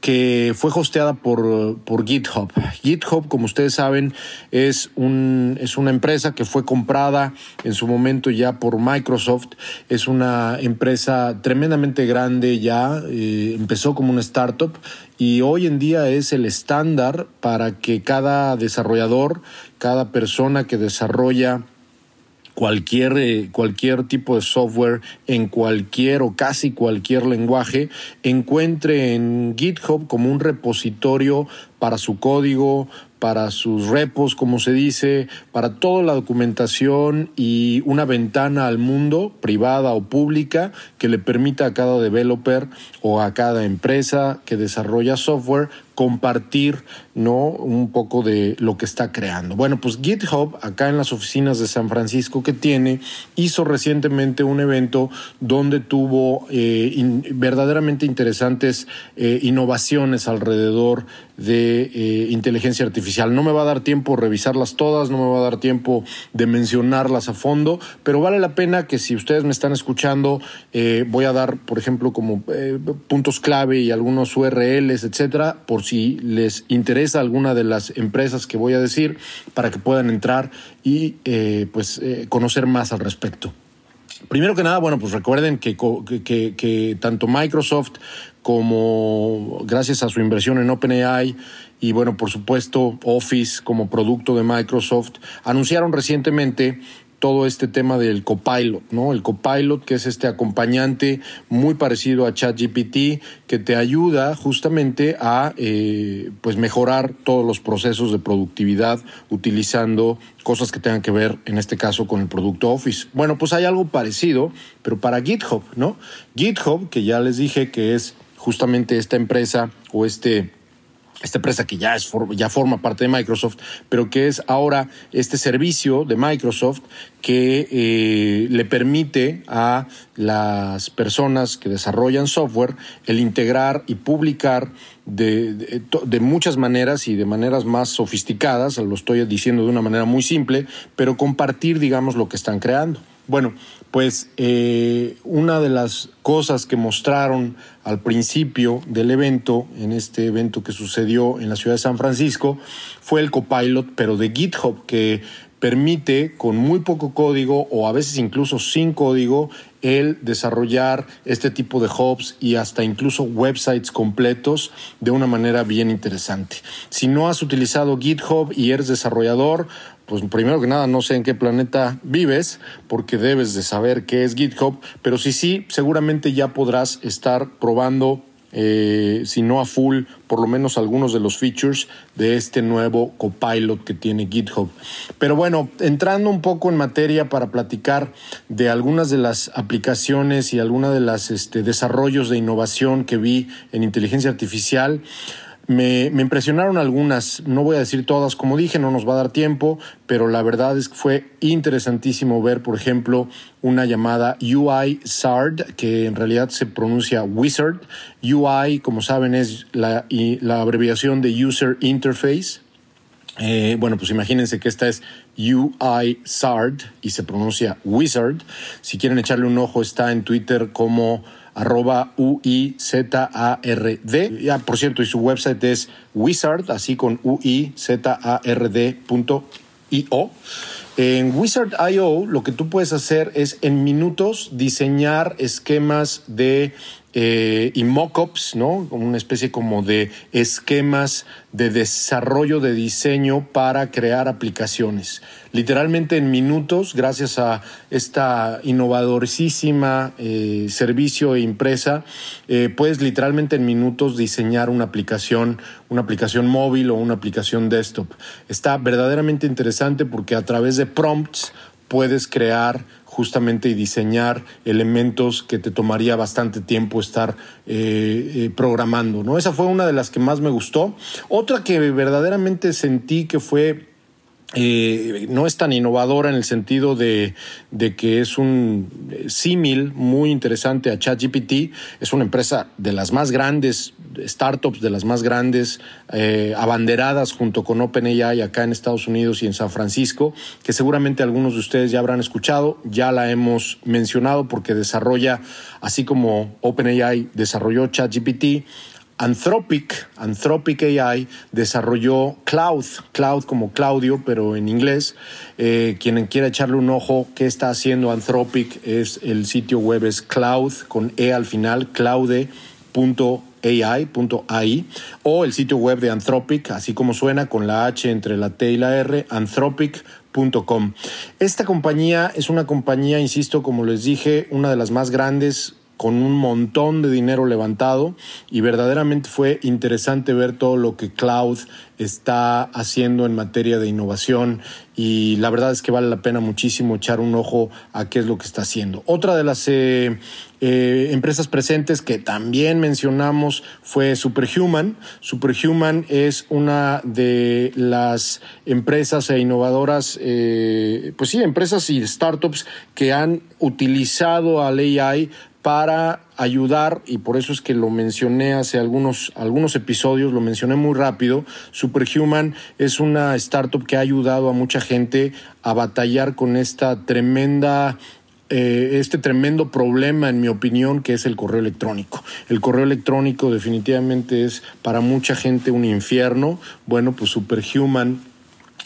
que fue hosteada por, por GitHub. GitHub, como ustedes saben, es, un, es una empresa que fue comprada en su momento ya por Microsoft. Es una empresa tremendamente grande ya, eh, empezó como una startup y hoy en día es el estándar para que cada desarrollador, cada persona que desarrolla cualquier, eh, cualquier tipo de software en cualquier o casi cualquier lenguaje, encuentre en GitHub como un repositorio para su código, para sus repos, como se dice, para toda la documentación y una ventana al mundo, privada o pública, que le permita a cada developer o a cada empresa que desarrolla software compartir ¿no? un poco de lo que está creando. Bueno, pues GitHub, acá en las oficinas de San Francisco que tiene, hizo recientemente un evento donde tuvo eh, verdaderamente interesantes eh, innovaciones alrededor de eh, inteligencia artificial. No me va a dar tiempo revisarlas todas, no me va a dar tiempo de mencionarlas a fondo, pero vale la pena que si ustedes me están escuchando, voy a dar, por ejemplo, como puntos clave y algunos URLs, etcétera, por les interesa alguna de las empresas que voy a decir para que puedan entrar y eh, pues eh, conocer más al respecto. Primero que nada, bueno, pues recuerden que, que, que, tanto Microsoft como gracias a su inversión en OpenAI y bueno, por supuesto Office como producto de Microsoft, anunciaron recientemente todo este tema del copilot, ¿no? El copilot que es este acompañante muy parecido a ChatGPT que te ayuda justamente a eh, pues mejorar todos los procesos de productividad utilizando cosas que tengan que ver en este caso con el producto Office. Bueno, pues hay algo parecido, pero para GitHub, ¿no? GitHub, que ya les dije que es justamente esta empresa o este esta empresa que ya, es, ya forma parte de Microsoft, pero que es ahora este servicio de Microsoft que eh, le permite a las personas que desarrollan software el integrar y publicar de, de, muchas maneras y de maneras más sofisticadas, lo estoy diciendo de una manera muy simple, pero compartir, digamos, lo que están creando. Bueno, pues eh, una de las cosas que mostraron al principio del evento, en este evento que sucedió en la ciudad de San Francisco, fue el copilot, pero de GitHub, que permite con muy poco código o a veces incluso sin código el desarrollar este tipo de hubs y hasta incluso websites completos de una manera bien interesante. Si no has utilizado GitHub y eres desarrollador, pues primero que nada no sé en qué planeta vives, porque debes de saber qué es GitHub, pero si sí, seguramente ya podrás estar probando, eh, si no a full, por lo menos algunos de los features de este nuevo copilot que tiene GitHub. Pero bueno, entrando un poco en materia para platicar de algunas de las aplicaciones y algunos de los este, desarrollos de innovación que vi en inteligencia artificial, me, impresionaron algunas, no voy a decir todas, como dije, no nos va a dar tiempo, pero la verdad es que fue interesantísimo ver, por ejemplo, una llamada UI SARD, que en realidad se pronuncia Wizard. UI, como saben, es la, la abreviación de User Interface. Eh, bueno, pues imagínense que esta es UI SARD y se pronuncia Wizard. Si quieren echarle un ojo, está en Twitter como arroba U-I-Z-A-R-D. Ya, por cierto, y su website es wizard, así con U-I-Z-A-R-D.io. En Wizard.io lo que tú puedes hacer es en minutos diseñar esquemas de eh, y mockups, ¿no? Una especie como de esquemas de desarrollo de diseño para crear aplicaciones. Literalmente en minutos, gracias a esta innovadorísima eh, servicio e impresa, eh, puedes literalmente en minutos diseñar una aplicación, una aplicación móvil o una aplicación desktop. Está verdaderamente interesante porque a través de prompts puedes crear justamente y diseñar elementos que te tomaría bastante tiempo estar eh, eh, programando. ¿no? Esa fue una de las que más me gustó. Otra que verdaderamente sentí que fue eh, no es tan innovadora en el sentido de, que es un símil muy interesante a ChatGPT. Es una empresa de las más grandes, startups de las más grandes, eh, abanderadas junto con OpenAI acá en Estados Unidos y en San Francisco, que seguramente algunos de ustedes ya habrán escuchado. Ya la hemos mencionado porque desarrolla, así como OpenAI desarrolló ChatGPT, Anthropic, Anthropic AI desarrolló Cloud, Cloud como Claudio, pero en inglés. Eh, quien quiera echarle un ojo, ¿qué está haciendo Anthropic? Es el sitio web es cloud con e al final, cloude.ai.ai o el sitio web de Anthropic, así como suena con la H entre la T y la R, anthropic.com. Esta compañía es una compañía, insisto, como les dije, una de las más grandes con un montón de dinero levantado y verdaderamente fue interesante ver todo lo que Cloud está haciendo en materia de innovación y la verdad es que vale la pena muchísimo echar un ojo a qué es lo que está haciendo. Otra de las eh, eh, empresas presentes que también mencionamos fue Superhuman. Superhuman es una de las empresas e innovadoras, eh, pues sí, empresas y startups que han utilizado al AI para ayudar, y por eso es que lo mencioné hace algunos, algunos episodios, lo mencioné muy rápido, Superhuman es una startup que ha ayudado a mucha gente a batallar con esta tremenda eh, este tremendo problema, en mi opinión, que es el correo electrónico. El correo electrónico definitivamente es para mucha gente un infierno. Bueno, pues Superhuman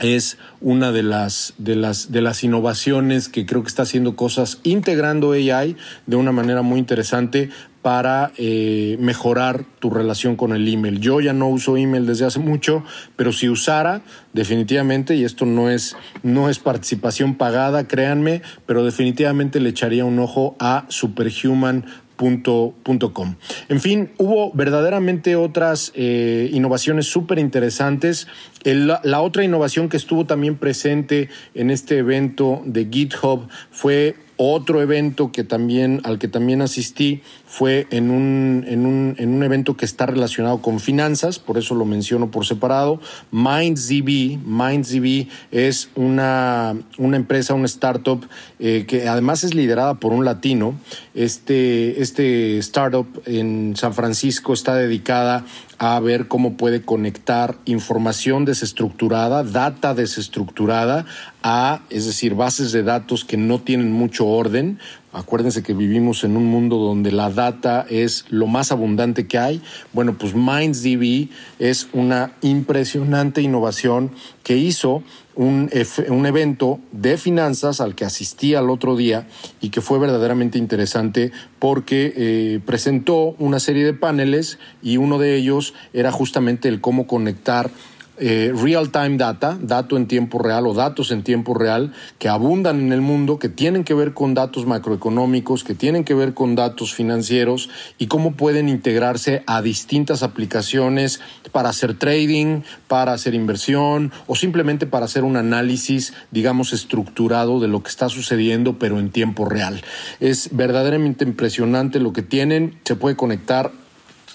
es una de las, de, las, de las innovaciones que creo que está haciendo cosas integrando AI de una manera muy interesante para eh, mejorar tu relación con el email. Yo ya no uso email desde hace mucho, pero si usara, definitivamente, y esto no es, no es participación pagada, créanme, pero definitivamente le echaría un ojo a Superhuman Com. En fin, hubo verdaderamente otras eh, innovaciones súper interesantes. La otra innovación que estuvo también presente en este evento de GitHub fue otro evento que también, al que también asistí fue en un, en, un, en un evento que está relacionado con finanzas, por eso lo menciono por separado. MindZB, MindZB es una, una empresa, una startup eh, que además es liderada por un latino. Este, este startup en San Francisco está dedicada a ver cómo puede conectar información desestructurada, data desestructurada, a, es decir, bases de datos que no tienen mucho orden. Acuérdense que vivimos en un mundo donde la data es lo más abundante que hay. Bueno, pues MindsDB es una impresionante innovación que hizo un, un, evento de finanzas al que asistí al otro día y que fue verdaderamente interesante porque eh, presentó una serie de paneles y uno de ellos era justamente el cómo conectar eh, real-time data, dato en tiempo real o datos en tiempo real que abundan en el mundo, que tienen que ver con datos macroeconómicos, que tienen que ver con datos financieros y cómo pueden integrarse a distintas aplicaciones para hacer trading, para hacer inversión o simplemente para hacer un análisis, digamos, estructurado de lo que está sucediendo, pero en tiempo real. Es verdaderamente impresionante lo que tienen, se puede conectar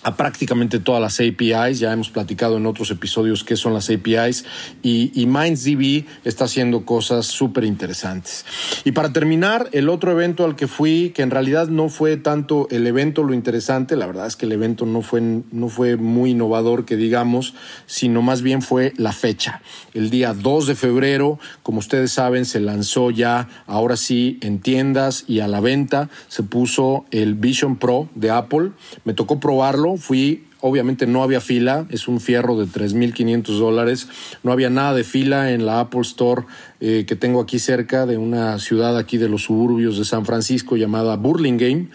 a prácticamente todas las APIs. Ya hemos platicado en otros episodios qué son las APIs y, MindsDB está haciendo cosas súper interesantes. Y para terminar, el otro evento al que fui, que en realidad no fue tanto el evento lo interesante, la verdad es que el evento no fue, no fue muy innovador, que digamos, sino más bien fue la fecha. El día 2 de febrero, como ustedes saben, se lanzó ya, ahora sí, en tiendas y a la venta, se puso el Vision Pro de Apple. Me tocó probarlo fui, obviamente no había fila, es un fierro de 3.500 dólares, no había nada de fila en la Apple Store eh, que tengo aquí cerca de una ciudad aquí de los suburbios de San Francisco llamada Burlingame.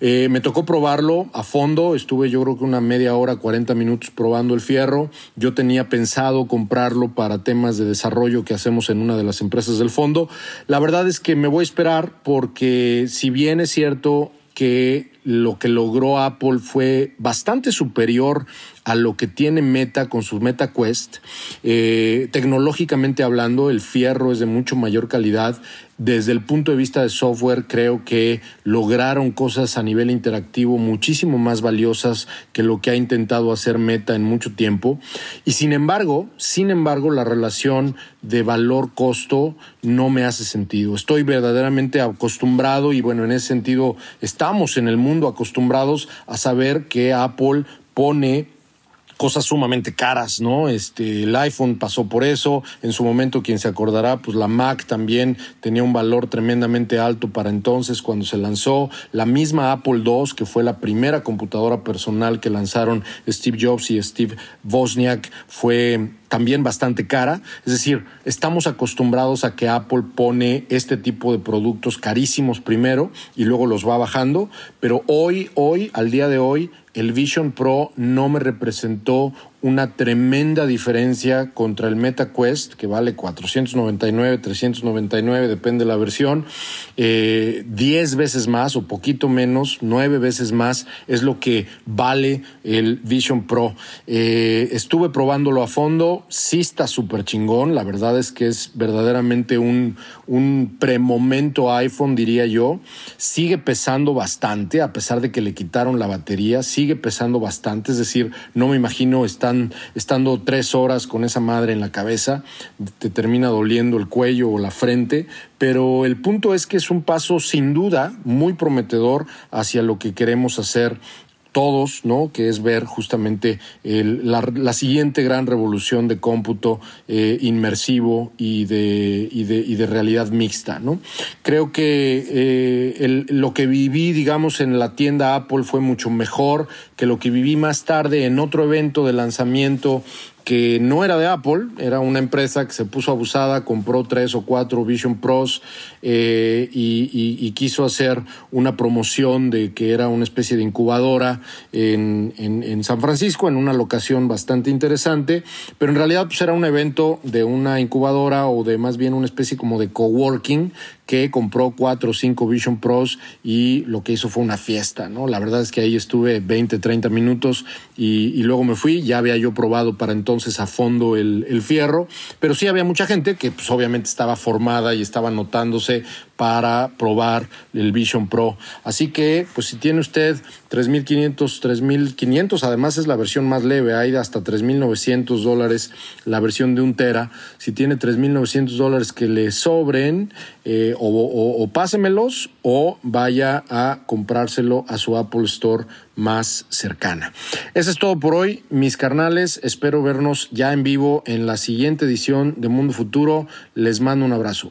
Eh, me tocó probarlo a fondo, estuve yo creo que una media hora, 40 minutos probando el fierro. Yo tenía pensado comprarlo para temas de desarrollo que hacemos en una de las empresas del fondo. La verdad es que me voy a esperar porque si bien es cierto que lo que logró Apple fue bastante superior a lo que tiene Meta con su Meta Quest. Eh, tecnológicamente hablando, el fierro es de mucho mayor calidad. Desde el punto de vista de software, creo que lograron cosas a nivel interactivo muchísimo más valiosas que lo que ha intentado hacer Meta en mucho tiempo. Y sin embargo, sin embargo, la relación de valor-costo no me hace sentido. Estoy verdaderamente acostumbrado y bueno, en ese sentido estamos en el mundo acostumbrados a saber que Apple pone cosas sumamente caras, ¿no? Este, el iPhone pasó por eso, en su momento quien se acordará, pues la Mac también tenía un valor tremendamente alto para entonces cuando se lanzó, la misma Apple II, que fue la primera computadora personal que lanzaron Steve Jobs y Steve Wozniak, fue también bastante cara. Es decir, estamos acostumbrados a que Apple pone este tipo de productos carísimos primero y luego los va bajando, pero hoy, hoy, al día de hoy, el Vision Pro no me representó una tremenda diferencia contra el MetaQuest, que vale 499, 399, depende de la versión, eh, 10 veces más o poquito menos, 9 veces más es lo que vale el Vision Pro. Eh, estuve probándolo a fondo, sí está súper chingón, la verdad es que es verdaderamente un, un premomento iPhone, diría yo. Sigue pesando bastante, a pesar de que le quitaron la batería, sigue pesando bastante, es decir, no me imagino estando tres horas con esa madre en la cabeza, te termina doliendo el cuello o la frente, pero el punto es que es un paso sin duda muy prometedor hacia lo que queremos hacer todos, ¿no? Que es ver justamente la, siguiente gran revolución de cómputo eh, inmersivo y de, y de, y, de, realidad mixta, ¿no? Creo que eh, lo que viví, digamos, en la tienda Apple fue mucho mejor que lo que viví más tarde en otro evento de lanzamiento que no era de Apple, era una empresa que se puso abusada, compró tres o cuatro Vision Pros eh, y, quiso hacer una promoción de que era una especie de incubadora en, en, San Francisco, en una locación bastante interesante, pero en realidad pues, era un evento de una incubadora o de más bien una especie como de coworking que compró cuatro o cinco Vision Pros y lo que hizo fue una fiesta, ¿no? La verdad es que ahí estuve 20, 30 minutos y, luego me fui, ya había yo probado para entonces a fondo el, el fierro, pero sí había mucha gente que pues obviamente estaba formada y estaba notándose para probar el Vision Pro. Así que, pues si tiene usted 3.500, 3.500, además es la versión más leve, hay hasta 3.900 dólares la versión de un tera. Si tiene 3.900 dólares que le sobren, eh, o, pásemelos o vaya a comprárselo a su Apple Store más cercana. Eso es todo por hoy, mis carnales. Espero vernos ya en vivo en la siguiente edición de Mundo Futuro. Les mando un abrazo.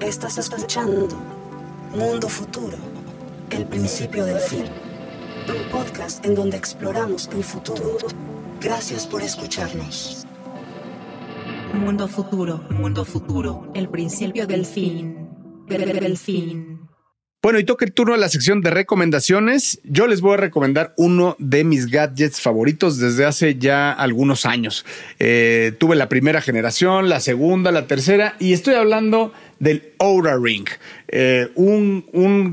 Estás escuchando Mundo Futuro, el principio del fin. Un podcast en donde exploramos el futuro. Gracias por escucharnos. Mundo Futuro, Mundo Futuro, el principio del fin. Del fin. Bueno, y toca el turno a la sección de recomendaciones. Yo les voy a recomendar uno de mis gadgets favoritos desde hace ya algunos años. Eh, tuve la primera generación, la segunda, la tercera, y estoy hablando del Oura Ring, eh, un,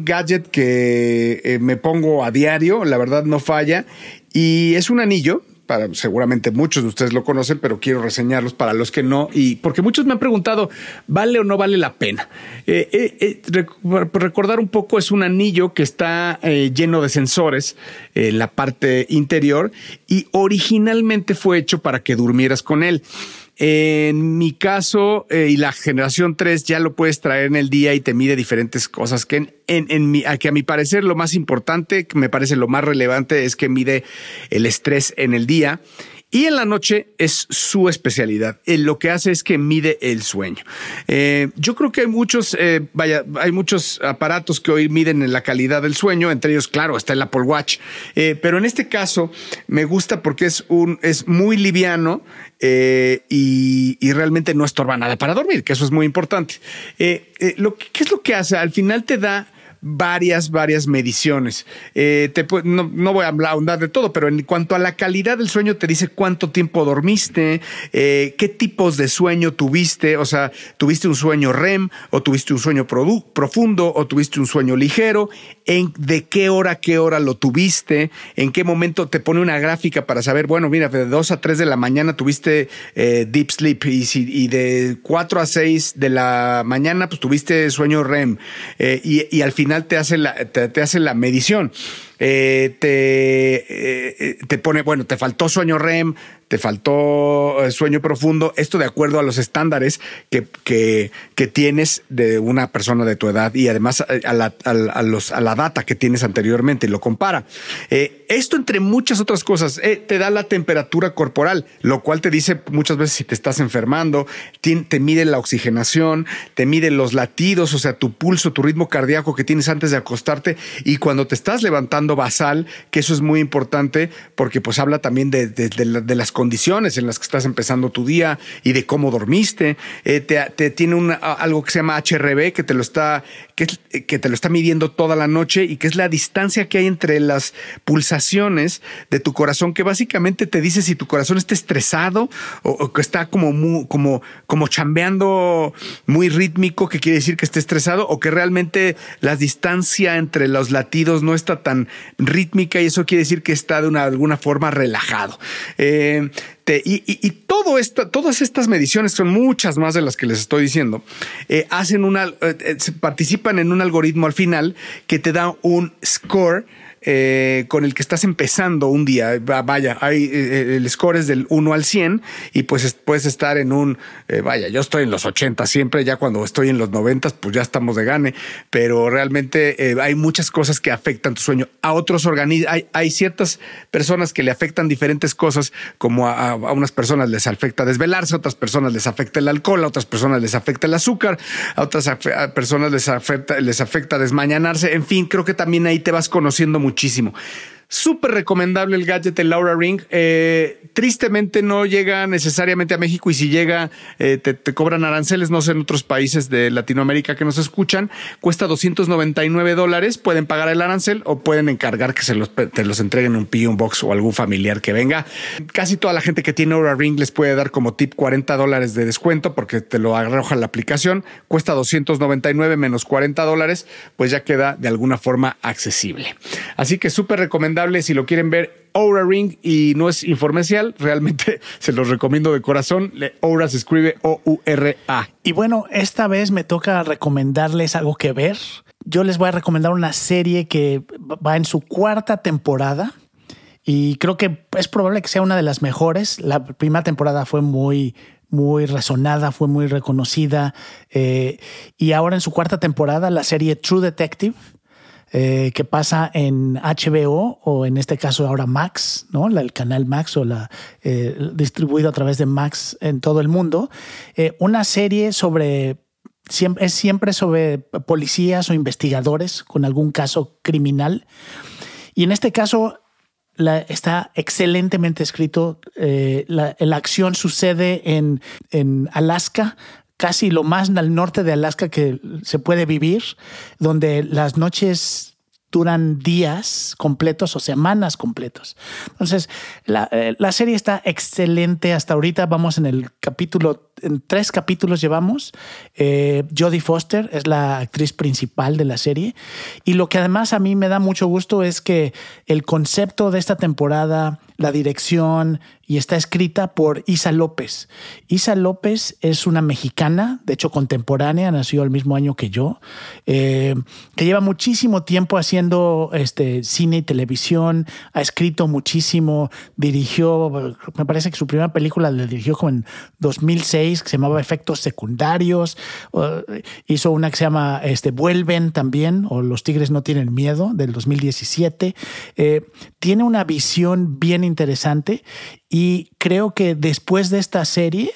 gadget que eh, me pongo a diario, la verdad no falla, y es un anillo seguramente muchos de ustedes lo conocen, pero quiero reseñarlos para los que no, y porque muchos me han preguntado, ¿vale o no vale la pena? Eh, recordar un poco, es un anillo que está lleno de sensores en la parte interior y originalmente fue hecho para que durmieras con él. En mi caso eh, y la generación 3 ya lo puedes traer en el día y te mide diferentes cosas que en, en, mi, que a mi parecer lo más importante, que me parece lo más relevante es que mide el estrés en el día y en la noche es su especialidad. lo que hace es que mide el sueño. Eh, yo creo que hay muchos, eh, vaya, hay muchos aparatos que hoy miden la calidad del sueño. Entre ellos, claro, está el Apple Watch. Eh, pero en este caso me gusta porque es un, es muy liviano y, y, realmente no estorba nada para dormir, que eso es muy importante. lo, ¿Qué es lo que hace? Al final te da varias, varias mediciones. Eh, te, no, no, voy a hablar de todo, pero en cuanto a la calidad del sueño, te dice cuánto tiempo dormiste, eh, qué tipos de sueño tuviste, o sea, tuviste un sueño REM o tuviste un sueño profundo o tuviste un sueño ligero, en de qué hora, qué hora lo tuviste, en qué momento te pone una gráfica para saber, bueno, mira, de 2 a 3 de la mañana tuviste eh, deep sleep y, si, y de 4 a 6 de la mañana, pues tuviste sueño REM y, y al final te hace la, te, hace la medición. Eh, te, eh, te pone, bueno, te faltó sueño REM, te faltó eh, sueño profundo, esto de acuerdo a los estándares que, que, que tienes de una persona de tu edad y además a la, a, la data que tienes anteriormente lo compara. esto entre muchas otras cosas te da la temperatura corporal, lo cual te dice muchas veces si te estás enfermando, te, mide la oxigenación, te mide los latidos, o sea, tu pulso, tu ritmo cardíaco que tienes antes de acostarte y cuando te estás levantando basal, que eso es muy importante porque pues habla también de, las condiciones en las que estás empezando tu día y de cómo dormiste. Eh, te, tiene algo que se llama HRB que te lo está que, que te lo está midiendo toda la noche y que es la distancia que hay entre las pulsaciones de tu corazón, que básicamente te dice si tu corazón está estresado o, que está como, como, como chambeando muy rítmico, que quiere decir que esté estresado, o que realmente la distancia entre los latidos no está tan rítmica y eso quiere decir que está de una, alguna forma relajado. Eh, y, todo esto, todas estas mediciones, son muchas más de las que les estoy diciendo, eh, hacen una, eh, participan en un algoritmo al final que te da un score eh, con el que estás empezando un día. Vaya, hay, eh, el score es del 1 al 100 y pues puedes estar en un, eh, vaya, yo estoy en los 80 siempre, ya cuando estoy en los 90 pues ya estamos de gane, pero realmente hay muchas cosas que afectan tu sueño. A otros organismos, hay, hay, ciertas personas que le afectan diferentes cosas, como a, unas personas les afecta desvelarse, a otras personas les afecta el alcohol, a otras personas les afecta el azúcar, a otras personas les afecta, les afecta desmañanarse, en fin, creo que también ahí te vas conociendo mucho muchísimo. Súper recomendable el gadget de Laura Ring. Eh, tristemente no llega necesariamente a México y si llega eh, te, cobran aranceles, no sé, en otros países de Latinoamérica que nos escuchan. Cuesta 299 dólares. Pueden pagar el arancel o pueden encargar que se los, te los entreguen un P, un box o algún familiar que venga. Casi toda la gente que tiene Aura Ring les puede dar como tip 40 dólares de descuento porque te lo arroja la aplicación. Cuesta 299 menos 40 dólares, pues ya queda de alguna forma accesible. Así que súper recomendable si lo quieren ver. Aura Ring y no es informecial, realmente se los recomiendo de corazón. Aura se escribe O-U-R-A. Y bueno, esta vez me toca recomendarles algo que ver. Yo les voy a recomendar una serie que va en su cuarta temporada y creo que es probable que sea una de las mejores. La primera temporada fue muy, muy resonada, fue muy reconocida. Eh, y ahora en su cuarta temporada, la serie True Detective eh, que pasa en HBO o en este caso ahora Max, ¿no? el canal Max o la eh, distribuido a través de Max en todo el mundo. Eh, una serie sobre es siempre sobre policías o investigadores con algún caso criminal. Y en este caso está excelentemente escrito. la, la, acción sucede en, en Alaska, casi lo más al norte de Alaska que se puede vivir, donde las noches duran días completos o semanas completos. Entonces, la, eh, serie está excelente hasta ahorita. Vamos en el capítulo, tres capítulos llevamos. Eh, Jodie Foster es la actriz principal de la serie. Y lo que además a mí me da mucho gusto es que el concepto de esta temporada la dirección y está escrita por Isa López. Isa López es una mexicana, de hecho contemporánea, nació el mismo año que yo, eh, que lleva muchísimo tiempo haciendo este, cine y televisión, ha escrito muchísimo, dirigió, me parece que su primera película la dirigió como en 2006, que se llamaba Efectos Secundarios, hizo una que se llama este, Vuelven también, o Los Tigres no tienen miedo, del 2017. Eh, tiene una visión bien interesante y creo que después de esta serie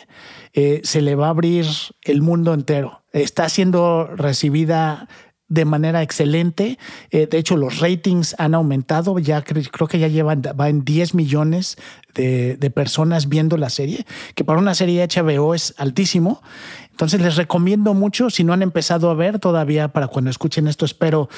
eh, se le va a abrir el mundo entero. Está siendo recibida de manera excelente. Eh, de hecho, los ratings han aumentado. Ya creo que ya llevan, va en 10 millones de, de, personas viendo la serie, que para una serie HBO es altísimo. Entonces les recomiendo mucho, si no han empezado a ver todavía, para cuando escuchen esto, espero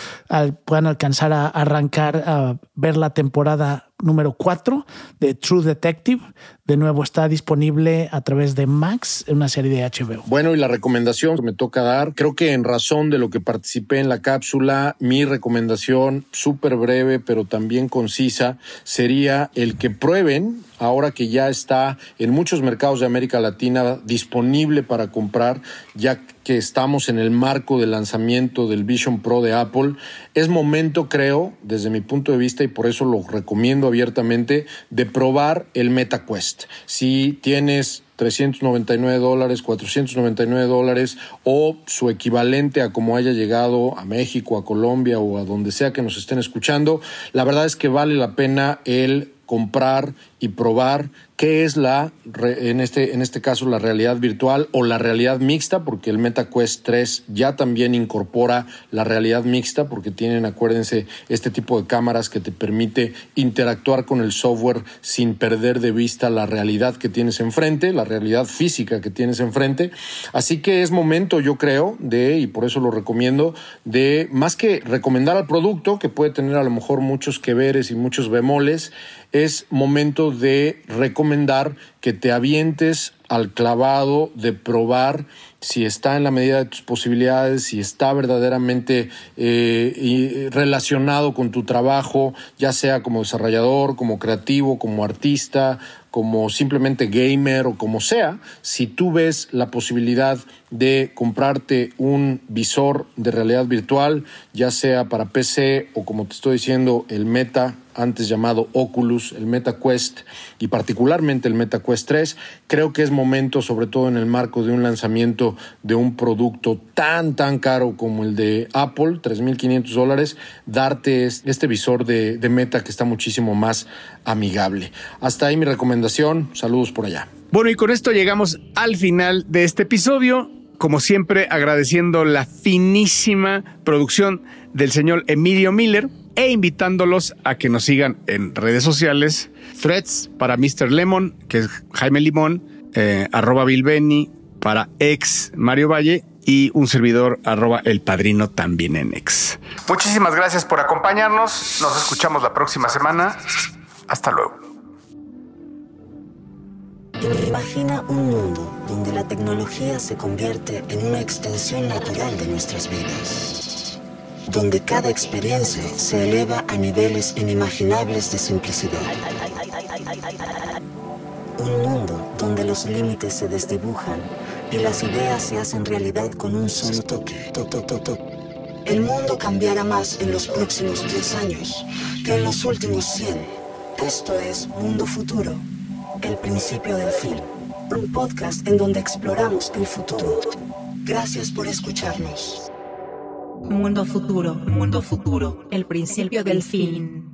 puedan alcanzar a arrancar a ver la temporada número 4 de True Detective. De nuevo está disponible a través de Max, una serie de HBO. Bueno, y la recomendación que me toca dar, creo que en razón de lo que participé en la cápsula, mi recomendación súper breve, pero también concisa, sería el que prueben ahora que ya está en muchos mercados de América Latina disponible para comprar, ya que estamos en el marco del lanzamiento del Vision Pro de Apple, es momento, creo, desde mi punto de vista, y por eso lo recomiendo abiertamente, de probar el MetaQuest. Si tienes 399 dólares, 499 dólares o su equivalente a como haya llegado a México, a Colombia o a donde sea que nos estén escuchando, la verdad es que vale la pena el comprar y probar qué es la, en este, en este caso, la realidad virtual o la realidad mixta, porque el MetaQuest 3 ya también incorpora la realidad mixta, porque tienen, acuérdense, este tipo de cámaras que te permite interactuar con el software sin perder de vista la realidad que tienes enfrente, la realidad física que tienes enfrente. Así que es momento, yo creo, de, y por eso lo recomiendo, de más que recomendar al producto, que puede tener a lo mejor muchos que veres y muchos bemoles, es momento de recomendar que te avientes al clavado de probar si está en la medida de tus posibilidades, si está verdaderamente eh, relacionado con tu trabajo, ya sea como desarrollador, como creativo, como artista, como simplemente gamer o como sea, si tú ves la posibilidad de comprarte un visor de realidad virtual, ya sea para PC o como te estoy diciendo, el Meta antes llamado Oculus, el MetaQuest y particularmente el MetaQuest 3, creo que es momento, sobre todo en el marco de un lanzamiento de un producto tan, tan caro como el de Apple, 3.500 dólares, darte este visor de, de Meta que está muchísimo más amigable. Hasta ahí mi recomendación. Saludos por allá. Bueno, y con esto llegamos al final de este episodio como siempre, agradeciendo la finísima producción del señor Emilio Miller e invitándolos a que nos sigan en redes sociales, threads para Mr. Lemon, que es Jaime Limón, eh, arroba Bilbeni para ex Mario Valle y un servidor arroba el padrino también en ex. Muchísimas gracias por acompañarnos. Nos escuchamos la próxima semana. Hasta luego. Imagina un mundo donde la tecnología se convierte en una extensión natural de nuestras vidas donde cada experiencia se eleva a niveles inimaginables de simplicidad. Un mundo donde los límites se desdibujan y las ideas se hacen realidad con un solo toque. El mundo cambiará más en los próximos 10 años que en los últimos 100. Esto es Mundo Futuro, el principio del fin. Un podcast en donde exploramos el futuro. Gracias por escucharnos. Mundo futuro, mundo futuro, el principio del fin.